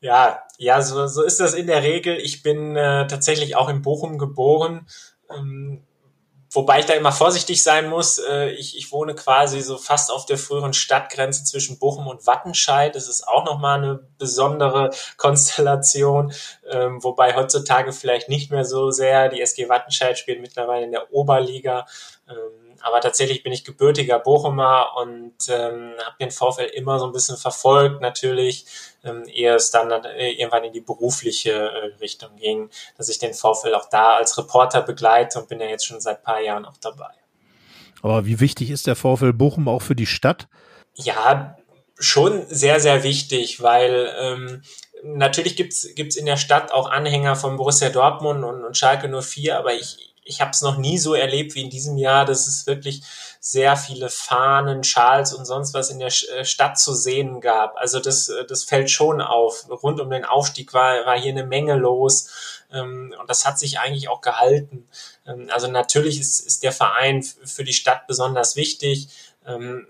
Ja, ja, so, so ist das in der Regel. Ich bin äh, tatsächlich auch in Bochum geboren. Ähm, wobei ich da immer vorsichtig sein muss. Äh, ich, ich wohne quasi so fast auf der früheren Stadtgrenze zwischen Bochum und Wattenscheid. Das ist auch nochmal eine besondere Konstellation, ähm, wobei heutzutage vielleicht nicht mehr so sehr. Die SG Wattenscheid spielt mittlerweile in der Oberliga. Ähm, aber tatsächlich bin ich gebürtiger Bochumer und ähm, habe den VfL immer so ein bisschen verfolgt, natürlich, ähm, ehe es dann äh, irgendwann in die berufliche äh, Richtung ging, dass ich den VfL auch da als Reporter begleite und bin ja jetzt schon seit paar Jahren auch dabei. Aber wie wichtig ist der VfL Bochum auch für die Stadt? Ja, schon sehr, sehr wichtig, weil ähm, natürlich gibt's gibt's in der Stadt auch Anhänger von Borussia Dortmund und, und Schalke 04, aber ich, ich habe es noch nie so erlebt wie in diesem Jahr, dass es wirklich sehr viele Fahnen, Schals und sonst was in der äh, Stadt zu sehen gab. Also das, äh, das fällt schon auf. Rund um den Aufstieg war, war hier eine Menge los ähm, und das hat sich eigentlich auch gehalten. Ähm, also natürlich ist, ist der Verein für die Stadt besonders wichtig. Ähm,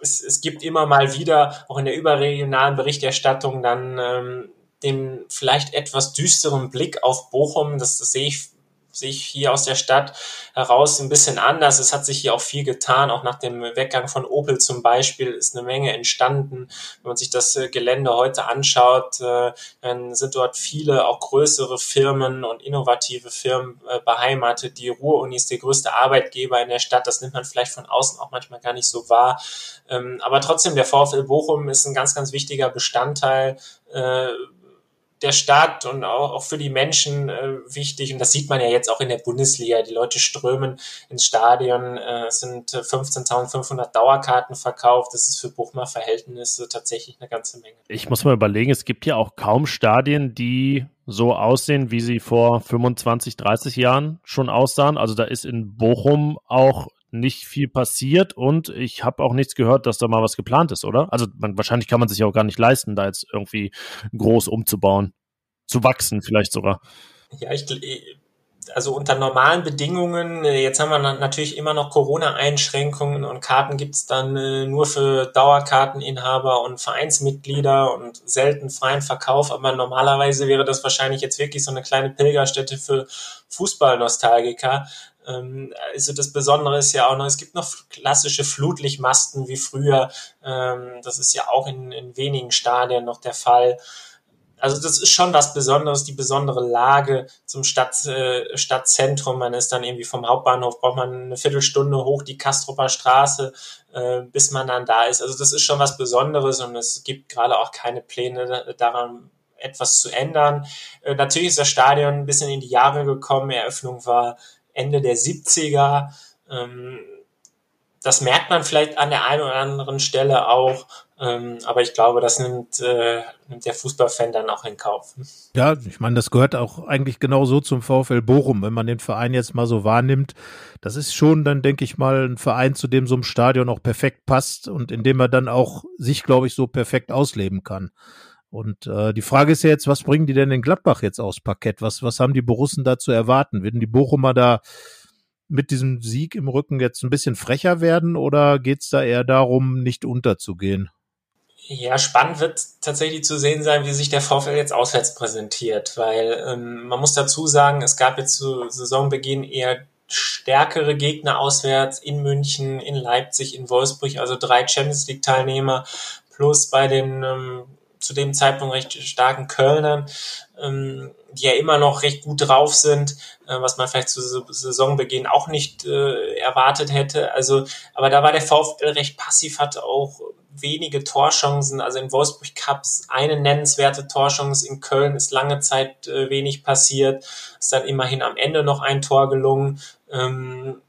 es, es gibt immer mal wieder, auch in der überregionalen Berichterstattung, dann den vielleicht etwas düsteren Blick auf Bochum. Das, das sehe ich sehe ich hier aus der Stadt heraus ein bisschen anders. Es hat sich hier auch viel getan. Auch nach dem Weggang von Opel zum Beispiel ist eine Menge entstanden. Wenn man sich das äh, Gelände heute anschaut, äh, dann sind dort viele auch größere Firmen und innovative Firmen äh, beheimatet. Die Ruhr-Uni ist der größte Arbeitgeber in der Stadt. Das nimmt man vielleicht von außen auch manchmal gar nicht so wahr. Ähm, aber trotzdem, der VfL Bochum ist ein ganz, ganz wichtiger Bestandteil der Stadt und auch, auch für die Menschen äh, wichtig. Und das sieht man ja jetzt auch in der Bundesliga. Die Leute strömen ins Stadion, äh, sind 15.500 Dauerkarten verkauft. Das ist für Buchmer Verhältnisse tatsächlich eine ganze Menge. Ich muss mal überlegen, es gibt ja auch kaum Stadien, die so aussehen, wie sie vor 25, 30 Jahren schon aussahen. Also da ist in Bochum auch nicht viel passiert und ich habe auch nichts gehört, dass da mal was geplant ist, oder? Also man, wahrscheinlich kann man sich auch gar nicht leisten, da jetzt irgendwie groß umzubauen, zu wachsen vielleicht sogar. Ja, ich, also unter normalen Bedingungen, äh, jetzt haben wir natürlich immer noch Corona-Einschränkungen und Karten gibt's dann äh, nur für Dauerkarteninhaber und Vereinsmitglieder und selten freien Verkauf, aber normalerweise wäre das wahrscheinlich jetzt wirklich so eine kleine Pilgerstätte für Fußballnostalgiker. Ähm, also das Besondere ist ja auch noch, es gibt noch klassische Flutlichtmasten wie früher. Ähm, das ist ja auch in, in wenigen Stadien noch der Fall. Also das ist schon was Besonderes, die besondere Lage zum Stadt, äh, Stadtzentrum. Man ist dann irgendwie vom Hauptbahnhof, braucht man eine Viertelstunde hoch die Kastropper Straße, äh, bis man dann da ist. Also das ist schon was Besonderes und es gibt gerade auch keine Pläne daran, etwas zu ändern. Äh, natürlich ist das Stadion ein bisschen in die Jahre gekommen. Eröffnung war Ende der 70er. Ähm, das merkt man vielleicht an der einen oder anderen Stelle auch, ähm, aber ich glaube, das nimmt, äh, nimmt der Fußballfan dann auch in Kauf. Ja, ich meine, das gehört auch eigentlich genau so zum VfL Bochum, wenn man den Verein jetzt mal so wahrnimmt. Das ist schon dann, denke ich mal, ein Verein, zu dem so ein Stadion auch perfekt passt und in dem er dann auch sich, glaube ich, so perfekt ausleben kann. Und äh, die Frage ist ja jetzt, was bringen die denn in Gladbach jetzt aus Parkett? Was, was haben die Borussen da zu erwarten? Werden die Bochumer da mit diesem Sieg im Rücken jetzt ein bisschen frecher werden oder geht's da eher darum, nicht unterzugehen? Ja, spannend wird tatsächlich zu sehen sein, wie sich der VfL jetzt auswärts präsentiert, weil ähm, man muss dazu sagen, es gab jetzt zu Saisonbeginn eher stärkere Gegner auswärts in München, in Leipzig, in Wolfsburg, also drei Champions League Teilnehmer plus bei den ähm, zu dem Zeitpunkt recht starken Kölnern, ähm, die ja immer noch recht gut drauf sind, äh, was man vielleicht zu Saisonbeginn auch nicht äh, erwartet hätte. Also, aber da war der VfL recht passiv, hat auch wenige Torchancen. Also in Wolfsburg Cups eine nennenswerte Torchance, in Köln ist lange Zeit äh, wenig passiert, ist dann immerhin am Ende noch ein Tor gelungen. Ähm,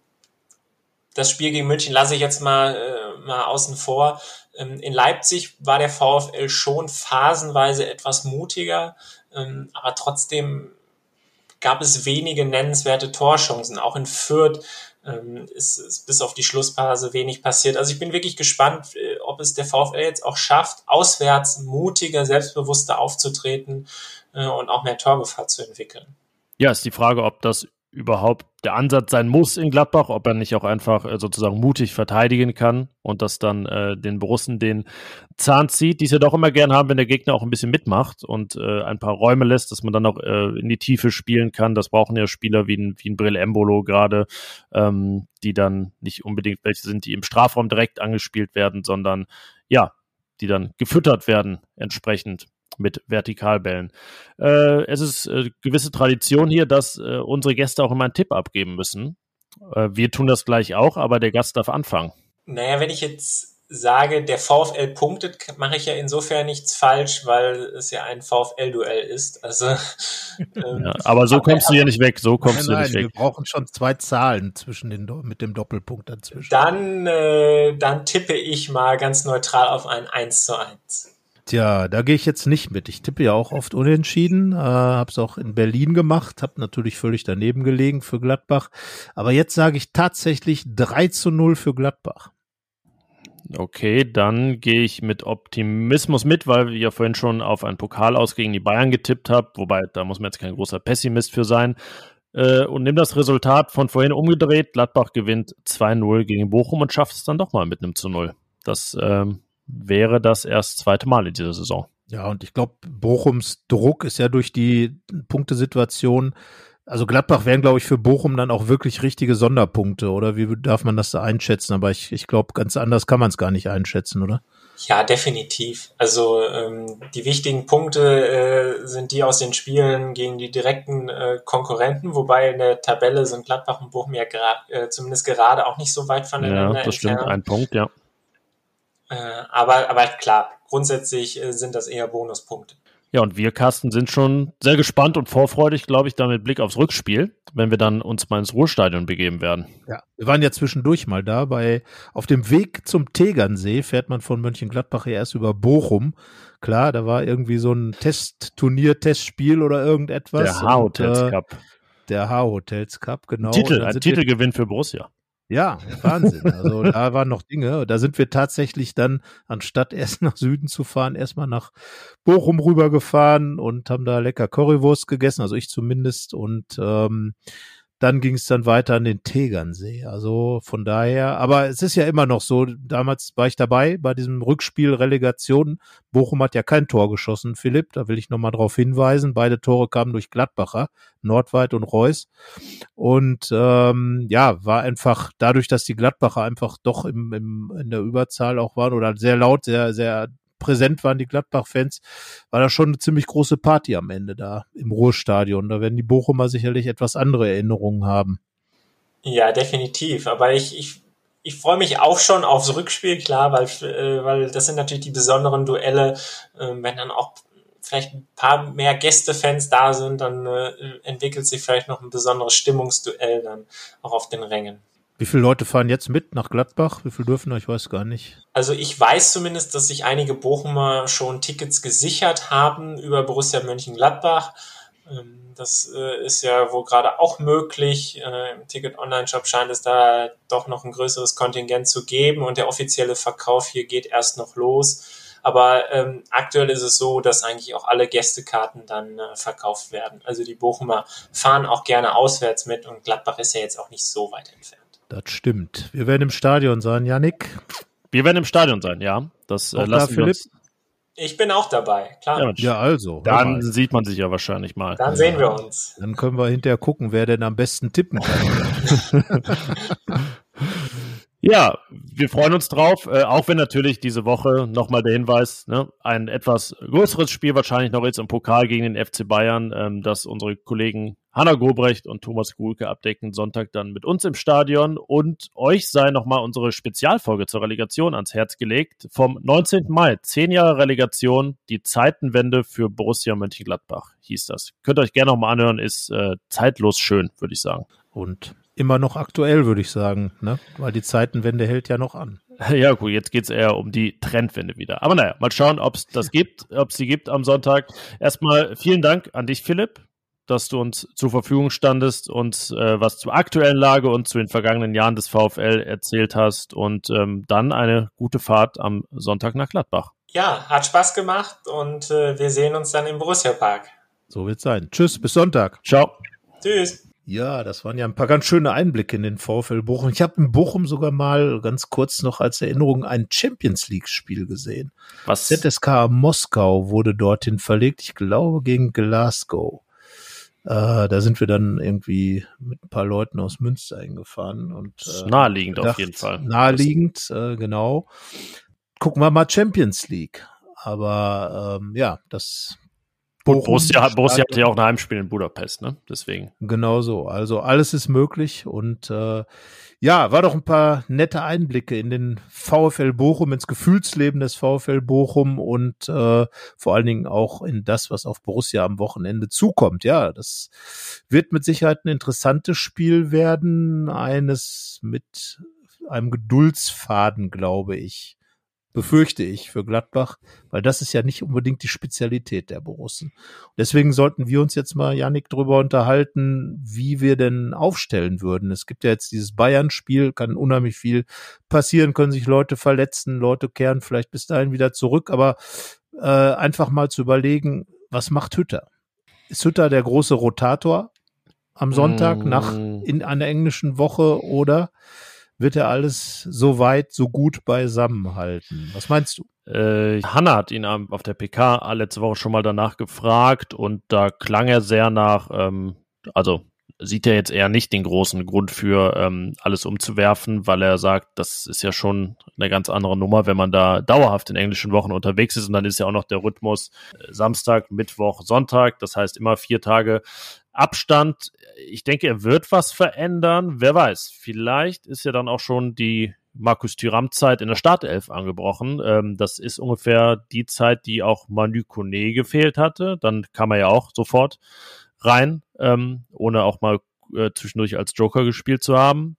das Spiel gegen München lasse ich jetzt mal, äh, mal außen vor. Ähm, in Leipzig war der VfL schon phasenweise etwas mutiger, ähm, aber trotzdem gab es wenige nennenswerte Torchancen. Auch in Fürth ähm, ist, ist bis auf die Schlussphase wenig passiert. Also ich bin wirklich gespannt, äh, ob es der VfL jetzt auch schafft, auswärts mutiger, selbstbewusster aufzutreten äh, und auch mehr Torgefahr zu entwickeln. Ja, ist die Frage, ob das überhaupt der Ansatz sein muss in Gladbach, ob er nicht auch einfach äh, sozusagen mutig verteidigen kann und das dann äh, den Borussen den Zahn zieht, die es ja doch immer gern haben, wenn der Gegner auch ein bisschen mitmacht und äh, ein paar Räume lässt, dass man dann auch äh, in die Tiefe spielen kann. Das brauchen ja Spieler wie ein, wie ein Brill Embolo gerade, ähm, die dann nicht unbedingt welche sind, die im Strafraum direkt angespielt werden, sondern ja, die dann gefüttert werden entsprechend mit Vertikalbällen. Äh, es ist äh, gewisse Tradition hier, dass äh, unsere Gäste auch immer einen Tipp abgeben müssen. Äh, wir tun das gleich auch, aber der Gast darf anfangen. Naja, wenn ich jetzt sage, der VfL punktet, mache ich ja insofern nichts falsch, weil es ja ein VfL-Duell ist. Also, ähm, ja, aber so kommst du hier nicht weg. So kommst nein, du nicht weg. Wir brauchen schon zwei Zahlen zwischen den mit dem Doppelpunkt dazwischen. Dann, äh, dann tippe ich mal ganz neutral auf ein 1 zu 1. Tja, da gehe ich jetzt nicht mit. Ich tippe ja auch oft unentschieden, äh, habe es auch in Berlin gemacht, habe natürlich völlig daneben gelegen für Gladbach. Aber jetzt sage ich tatsächlich 3 zu 0 für Gladbach. Okay, dann gehe ich mit Optimismus mit, weil ich ja vorhin schon auf einen Pokal aus gegen die Bayern getippt habe, wobei da muss man jetzt kein großer Pessimist für sein. Äh, und nimm das Resultat von vorhin umgedreht. Gladbach gewinnt 2-0 gegen Bochum und schafft es dann doch mal mit einem zu 0. Das ähm, wäre das erst zweite Mal in dieser Saison. Ja, und ich glaube, Bochums Druck ist ja durch die Punktesituation Also Gladbach wären, glaube ich, für Bochum dann auch wirklich richtige Sonderpunkte, oder wie darf man das da einschätzen? Aber ich, ich glaube, ganz anders kann man es gar nicht einschätzen, oder? Ja, definitiv. Also ähm, die wichtigen Punkte äh, sind die aus den Spielen gegen die direkten äh, Konkurrenten, wobei in der Tabelle sind Gladbach und Bochum ja äh, zumindest gerade auch nicht so weit voneinander Ja, das stimmt, entfernt. ein Punkt, ja. Äh, aber, aber klar, grundsätzlich äh, sind das eher Bonuspunkte. Ja, und wir, Carsten, sind schon sehr gespannt und vorfreudig, glaube ich, da mit Blick aufs Rückspiel, wenn wir dann uns mal ins Ruhrstadion begeben werden. Ja, wir waren ja zwischendurch mal da. Bei, auf dem Weg zum Tegernsee fährt man von Mönchengladbach ja erst über Bochum. Klar, da war irgendwie so ein Testturnier, Testspiel oder irgendetwas. Der H-Hotels Und, äh, Cup. Der H-Hotels Cup, genau. Titel, ein Titelgewinn für Borussia. Ja, Wahnsinn. Also da waren noch Dinge. Da sind wir tatsächlich dann, anstatt erst nach Süden zu fahren, erstmal nach Bochum rübergefahren und haben da lecker Currywurst gegessen, also ich zumindest. Und ähm, dann ging es dann weiter an den Tegernsee. Also von daher, aber es ist ja immer noch so, damals war ich dabei bei diesem Rückspiel Relegation. Bochum hat ja kein Tor geschossen, Philipp, da will ich nochmal drauf hinweisen. Beide Tore kamen durch Gladbacher, Nordweit und Reus. Und ähm, ja, war einfach dadurch, dass die Gladbacher einfach doch im, im, in der Überzahl auch waren oder sehr laut, sehr, sehr präsent waren die Gladbach-Fans, war da schon eine ziemlich große Party am Ende da im Ruhrstadion. Da werden die Bochumer sicherlich etwas andere Erinnerungen haben. Ja, definitiv. Aber ich, ich, ich freue mich auch schon aufs Rückspiel, klar, weil, äh, weil das sind natürlich die besonderen Duelle. Äh, wenn dann auch vielleicht ein paar mehr Gästefans da sind, dann äh, entwickelt sich vielleicht noch ein besonderes Stimmungsduell dann auch auf den Rängen. Wie viele Leute fahren jetzt mit nach Gladbach? Wie viele dürfen? Ich weiß gar nicht. Also ich weiß zumindest, dass sich einige Bochumer schon Tickets gesichert haben über Borussia Mönchengladbach. Ähm, Das äh, ist ja wohl gerade auch möglich. Äh, Im Ticket-Online-Shop scheint es da doch noch ein größeres Kontingent zu geben und der offizielle Verkauf hier geht erst noch los. Aber ähm, aktuell ist es so, dass eigentlich auch alle Gästekarten dann äh, verkauft werden. Also die Bochumer fahren auch gerne auswärts mit und Gladbach ist ja jetzt auch nicht so weit entfernt. Das stimmt. Wir werden im Stadion sein, Yannick. Wir werden im Stadion sein, ja. Das äh, lassen wir uns. Ich bin auch dabei, klar. Ja, also. Dann mal. sieht man sich ja wahrscheinlich mal. Dann sehen wir uns. Dann können wir hinterher gucken, wer denn am besten tippen kann. Ja, wir freuen uns drauf, äh, auch wenn natürlich diese Woche nochmal der Hinweis, ne, ein etwas größeres Spiel wahrscheinlich noch jetzt im Pokal gegen den FC Bayern, ähm, das unsere Kollegen Hanna Gobrecht und Thomas Gulke abdecken, Sonntag dann mit uns im Stadion und euch sei nochmal unsere Spezialfolge zur Relegation ans Herz gelegt. Vom 19. Mai, zehn Jahre Relegation, die Zeitenwende für Borussia Mönchengladbach hieß das. Könnt ihr euch gerne nochmal anhören, ist äh, zeitlos schön, würde ich sagen. Und immer noch aktuell, würde ich sagen, ne? Weil die Zeitenwende hält ja noch an. Ja, gut, jetzt geht's eher um die Trendwende wieder. Aber naja, mal schauen, ob es das gibt, ob es die gibt am Sonntag. Erstmal vielen Dank an dich, Philipp, dass du uns zur Verfügung standest und äh, was zur aktuellen Lage und zu den vergangenen Jahren des VfL erzählt hast. Und ähm, dann eine gute Fahrt am Sonntag nach Gladbach. Ja, hat Spaß gemacht und äh, wir sehen uns dann im Borussia Park. So wird's sein. Tschüss, bis Sonntag. Ciao. Tschüss. Ja, das waren ja ein paar ganz schöne Einblicke in den VfL Bochum. Ich habe in Bochum sogar mal ganz kurz noch als Erinnerung ein Champions League-Spiel gesehen. Was? ZSK Moskau wurde dorthin verlegt, ich glaube gegen Glasgow. Äh, da sind wir dann irgendwie mit ein paar Leuten aus Münster hingefahren und Ist äh, naheliegend auf gedacht, jeden Fall. Naheliegend, äh, genau. Gucken wir mal Champions League. Aber ähm, ja, das Und Borussia, hat- Borussia hatte ja auch ein Heimspiel in Budapest, ne? Deswegen. Genau so. Also alles ist möglich und äh, ja, war doch ein paar nette Einblicke in den VfL Bochum, ins Gefühlsleben des VfL Bochum und äh, vor allen Dingen auch in das, was auf Borussia am Wochenende zukommt. Ja, das wird mit Sicherheit ein interessantes Spiel werden, eines mit einem Geduldsfaden, glaube ich. Befürchte ich für Gladbach, weil das ist ja nicht unbedingt die Spezialität der Borussen. Deswegen sollten wir uns jetzt mal, Janik, drüber unterhalten, wie wir denn aufstellen würden. Es gibt ja jetzt dieses Bayern-Spiel, kann unheimlich viel passieren, können sich Leute verletzen, Leute kehren vielleicht bis dahin wieder zurück, aber äh, einfach mal zu überlegen, was macht Hütter? Ist Hütter der große Rotator am Sonntag Mm. nach in einer englischen Woche oder wird er alles so weit, so gut beisammenhalten? Was meinst du? Äh, Hanna hat ihn auf der PK letzte Woche schon mal danach gefragt und da klang er sehr nach, ähm, also sieht er jetzt eher nicht den großen Grund für, ähm, alles umzuwerfen, weil er sagt, das ist ja schon eine ganz andere Nummer, wenn man da dauerhaft in englischen Wochen unterwegs ist und dann ist ja auch noch der Rhythmus äh, Samstag, Mittwoch, Sonntag, das heißt immer vier Tage Abstand. Ich denke, er wird was verändern. Wer weiß, vielleicht ist ja dann auch schon die Markus Thuram Zeit in der Startelf angebrochen. Ähm, das ist ungefähr die Zeit, die auch Manu Kone gefehlt hatte. Dann kam er ja auch sofort rein, ähm, ohne auch mal äh, zwischendurch als Joker gespielt zu haben.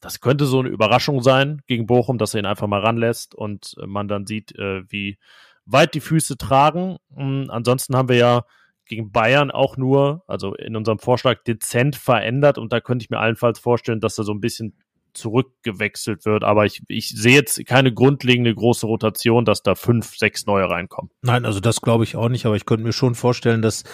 Das könnte so eine Überraschung sein gegen Bochum, dass er ihn einfach mal ranlässt und man dann sieht, äh, wie weit die Füße tragen. Ähm, ansonsten haben wir ja gegen Bayern auch nur, also in unserem Vorschlag dezent verändert und da könnte ich mir allenfalls vorstellen, dass er so ein bisschen zurückgewechselt wird. Aber ich, ich sehe jetzt keine grundlegende große Rotation, dass da fünf, sechs neue reinkommen. Nein, also das glaube ich auch nicht, aber ich könnte mir schon vorstellen, dass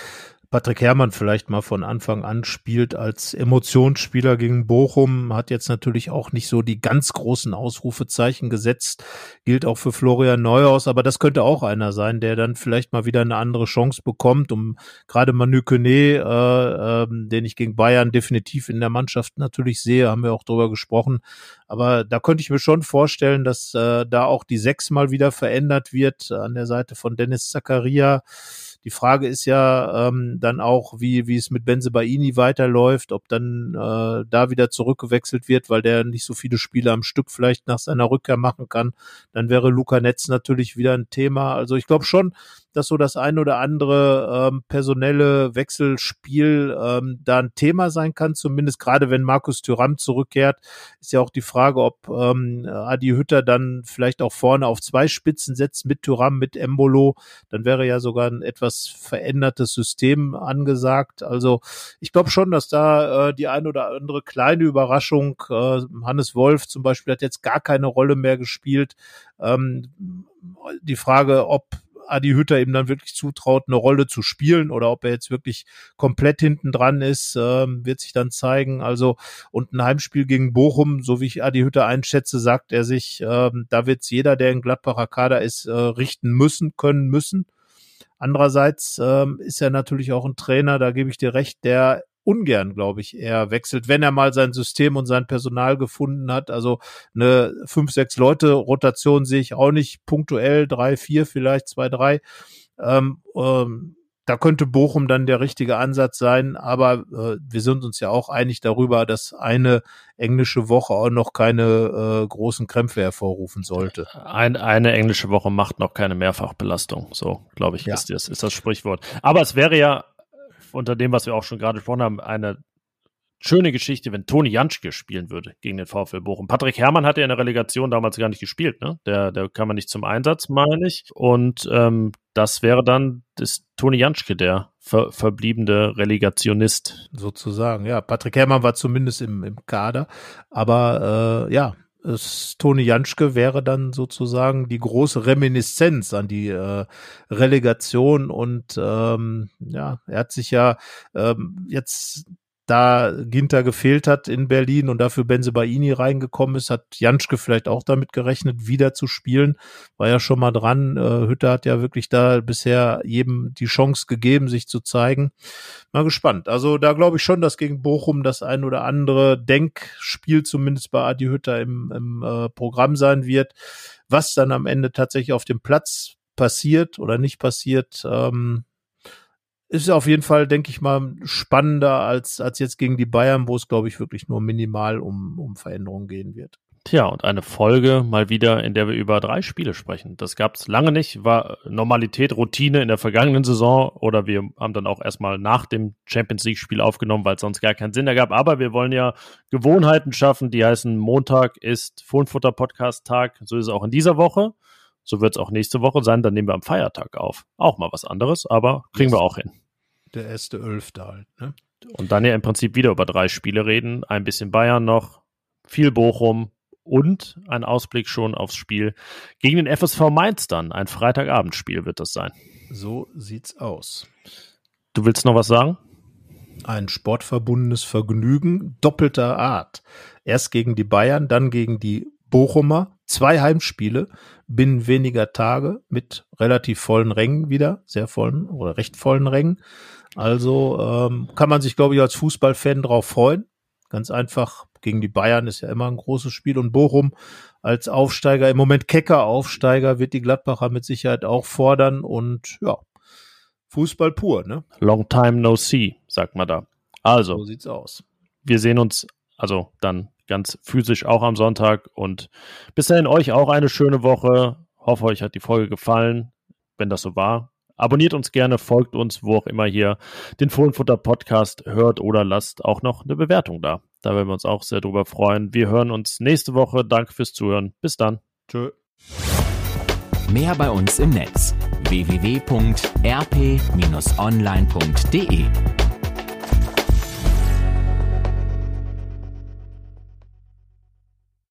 Patrick Herrmann vielleicht mal von Anfang an spielt als Emotionsspieler gegen Bochum, hat jetzt natürlich auch nicht so die ganz großen Ausrufezeichen gesetzt, gilt auch für Florian Neuhaus, aber das könnte auch einer sein, der dann vielleicht mal wieder eine andere Chance bekommt, um gerade Manu Kone, äh, äh, den ich gegen Bayern definitiv in der Mannschaft natürlich sehe, haben wir auch drüber gesprochen, aber da könnte ich mir schon vorstellen, dass äh, da auch die sechs mal wieder verändert wird an der Seite von Dennis Zakaria. Die Frage ist ja ähm, dann auch, wie, wie es mit Benze Baini weiterläuft, ob dann äh, da wieder zurückgewechselt wird, weil der nicht so viele Spiele am Stück vielleicht nach seiner Rückkehr machen kann. Dann wäre Luca Netz natürlich wieder ein Thema. Also ich glaube schon, dass so das ein oder andere ähm, personelle Wechselspiel ähm, da ein Thema sein kann, zumindest gerade wenn Markus Thüram zurückkehrt, ist ja auch die Frage, ob ähm, Adi Hütter dann vielleicht auch vorne auf zwei Spitzen setzt mit Thüram, mit Embolo, dann wäre ja sogar ein etwas verändertes System angesagt. Also ich glaube schon, dass da äh, die ein oder andere kleine Überraschung, äh, Hannes Wolf zum Beispiel hat jetzt gar keine Rolle mehr gespielt. Ähm, die Frage, ob Adi Hütter ihm dann wirklich zutraut, eine Rolle zu spielen oder ob er jetzt wirklich komplett hinten dran ist, ähm, wird sich dann zeigen. Also und ein Heimspiel gegen Bochum, so wie ich Adi Hütter einschätze, sagt er sich, ähm, da wird jeder, der in Gladbacher Kader ist, äh, richten müssen, können müssen. Andererseits ähm, ist er natürlich auch ein Trainer, da gebe ich dir recht, der ungern, glaube ich, er wechselt, wenn er mal sein System und sein Personal gefunden hat. Also eine fünf, sechs Leute Rotation sehe ich auch nicht punktuell, drei, vier, vielleicht zwei, drei. Ähm, ähm, da könnte Bochum dann der richtige Ansatz sein, aber äh, wir sind uns ja auch einig darüber, dass eine englische Woche auch noch keine äh, großen Krämpfe hervorrufen sollte. Ein, eine englische Woche macht noch keine Mehrfachbelastung, so glaube ich, ja. ist, das, ist das Sprichwort. Aber es wäre ja unter dem, was wir auch schon gerade gesprochen haben, eine schöne Geschichte, wenn Toni Janschke spielen würde gegen den VfL Bochum. Patrick Herrmann hatte ja in der Relegation damals gar nicht gespielt, ne? Der, der kam ja nicht zum Einsatz, meine ich. Und ähm, das wäre dann das Toni Janschke, der ver verbliebene Relegationist. Sozusagen, ja. Patrick Herrmann war zumindest im, im Kader, aber äh, ja, es, Toni Janschke wäre dann sozusagen die große Reminiszenz an die äh, Relegation und ähm, ja, er hat sich ja ähm, jetzt da Ginter gefehlt hat in Berlin und dafür Benzebaini reingekommen ist, hat Janschke vielleicht auch damit gerechnet, wieder zu spielen. War ja schon mal dran. Äh, Hütter hat ja wirklich da bisher jedem die Chance gegeben, sich zu zeigen. Mal gespannt. Also da glaube ich schon, dass gegen Bochum das ein oder andere Denkspiel zumindest bei Adi Hütter im, im äh, Programm sein wird. Was dann am Ende tatsächlich auf dem Platz passiert oder nicht passiert, ähm, ist auf jeden Fall, denke ich mal, spannender als, als jetzt gegen die Bayern, wo es, glaube ich, wirklich nur minimal um, um Veränderungen gehen wird. Tja, und eine Folge mal wieder, in der wir über drei Spiele sprechen. Das gab es lange nicht, war Normalität, Routine in der vergangenen Saison oder wir haben dann auch erstmal nach dem Champions League-Spiel aufgenommen, weil es sonst gar keinen Sinn ergab. Aber wir wollen ja Gewohnheiten schaffen, die heißen, Montag ist Fohnfutter-Podcast-Tag. So ist es auch in dieser Woche. So wird es auch nächste Woche sein. Dann nehmen wir am Feiertag auf. Auch mal was anderes, aber kriegen wir auch hin. Der erste Elfte halt, ne? Und dann ja im Prinzip wieder über drei Spiele reden. Ein bisschen Bayern noch, viel Bochum und ein Ausblick schon aufs Spiel gegen den FSV Mainz dann. Ein Freitagabendspiel wird das sein. So sieht's aus. Du willst noch was sagen? Ein sportverbundenes Vergnügen doppelter Art. Erst gegen die Bayern, dann gegen die Bochumer, zwei Heimspiele binnen weniger Tage mit relativ vollen Rängen wieder, sehr vollen oder recht vollen Rängen. Also ähm, kann man sich, glaube ich, als Fußballfan drauf freuen. Ganz einfach, gegen die Bayern ist ja immer ein großes Spiel und Bochum als Aufsteiger, im Moment kecker Aufsteiger, wird die Gladbacher mit Sicherheit auch fordern und ja, Fußball pur, ne? Long time no see, sagt man da. Also, so sieht's aus. Wir sehen uns also dann ganz physisch auch am Sonntag und bis dahin euch auch eine schöne Woche. Hoffe, euch hat die Folge gefallen. Wenn das so war, abonniert uns gerne, folgt uns, wo auch immer hier den Fohlenfutter Podcast hört oder lasst auch noch eine Bewertung da. Da werden wir uns auch sehr drüber freuen. Wir hören uns nächste Woche. Danke fürs Zuhören. Bis dann. Tschö. Mehr bei uns im Netz www.rp-online.de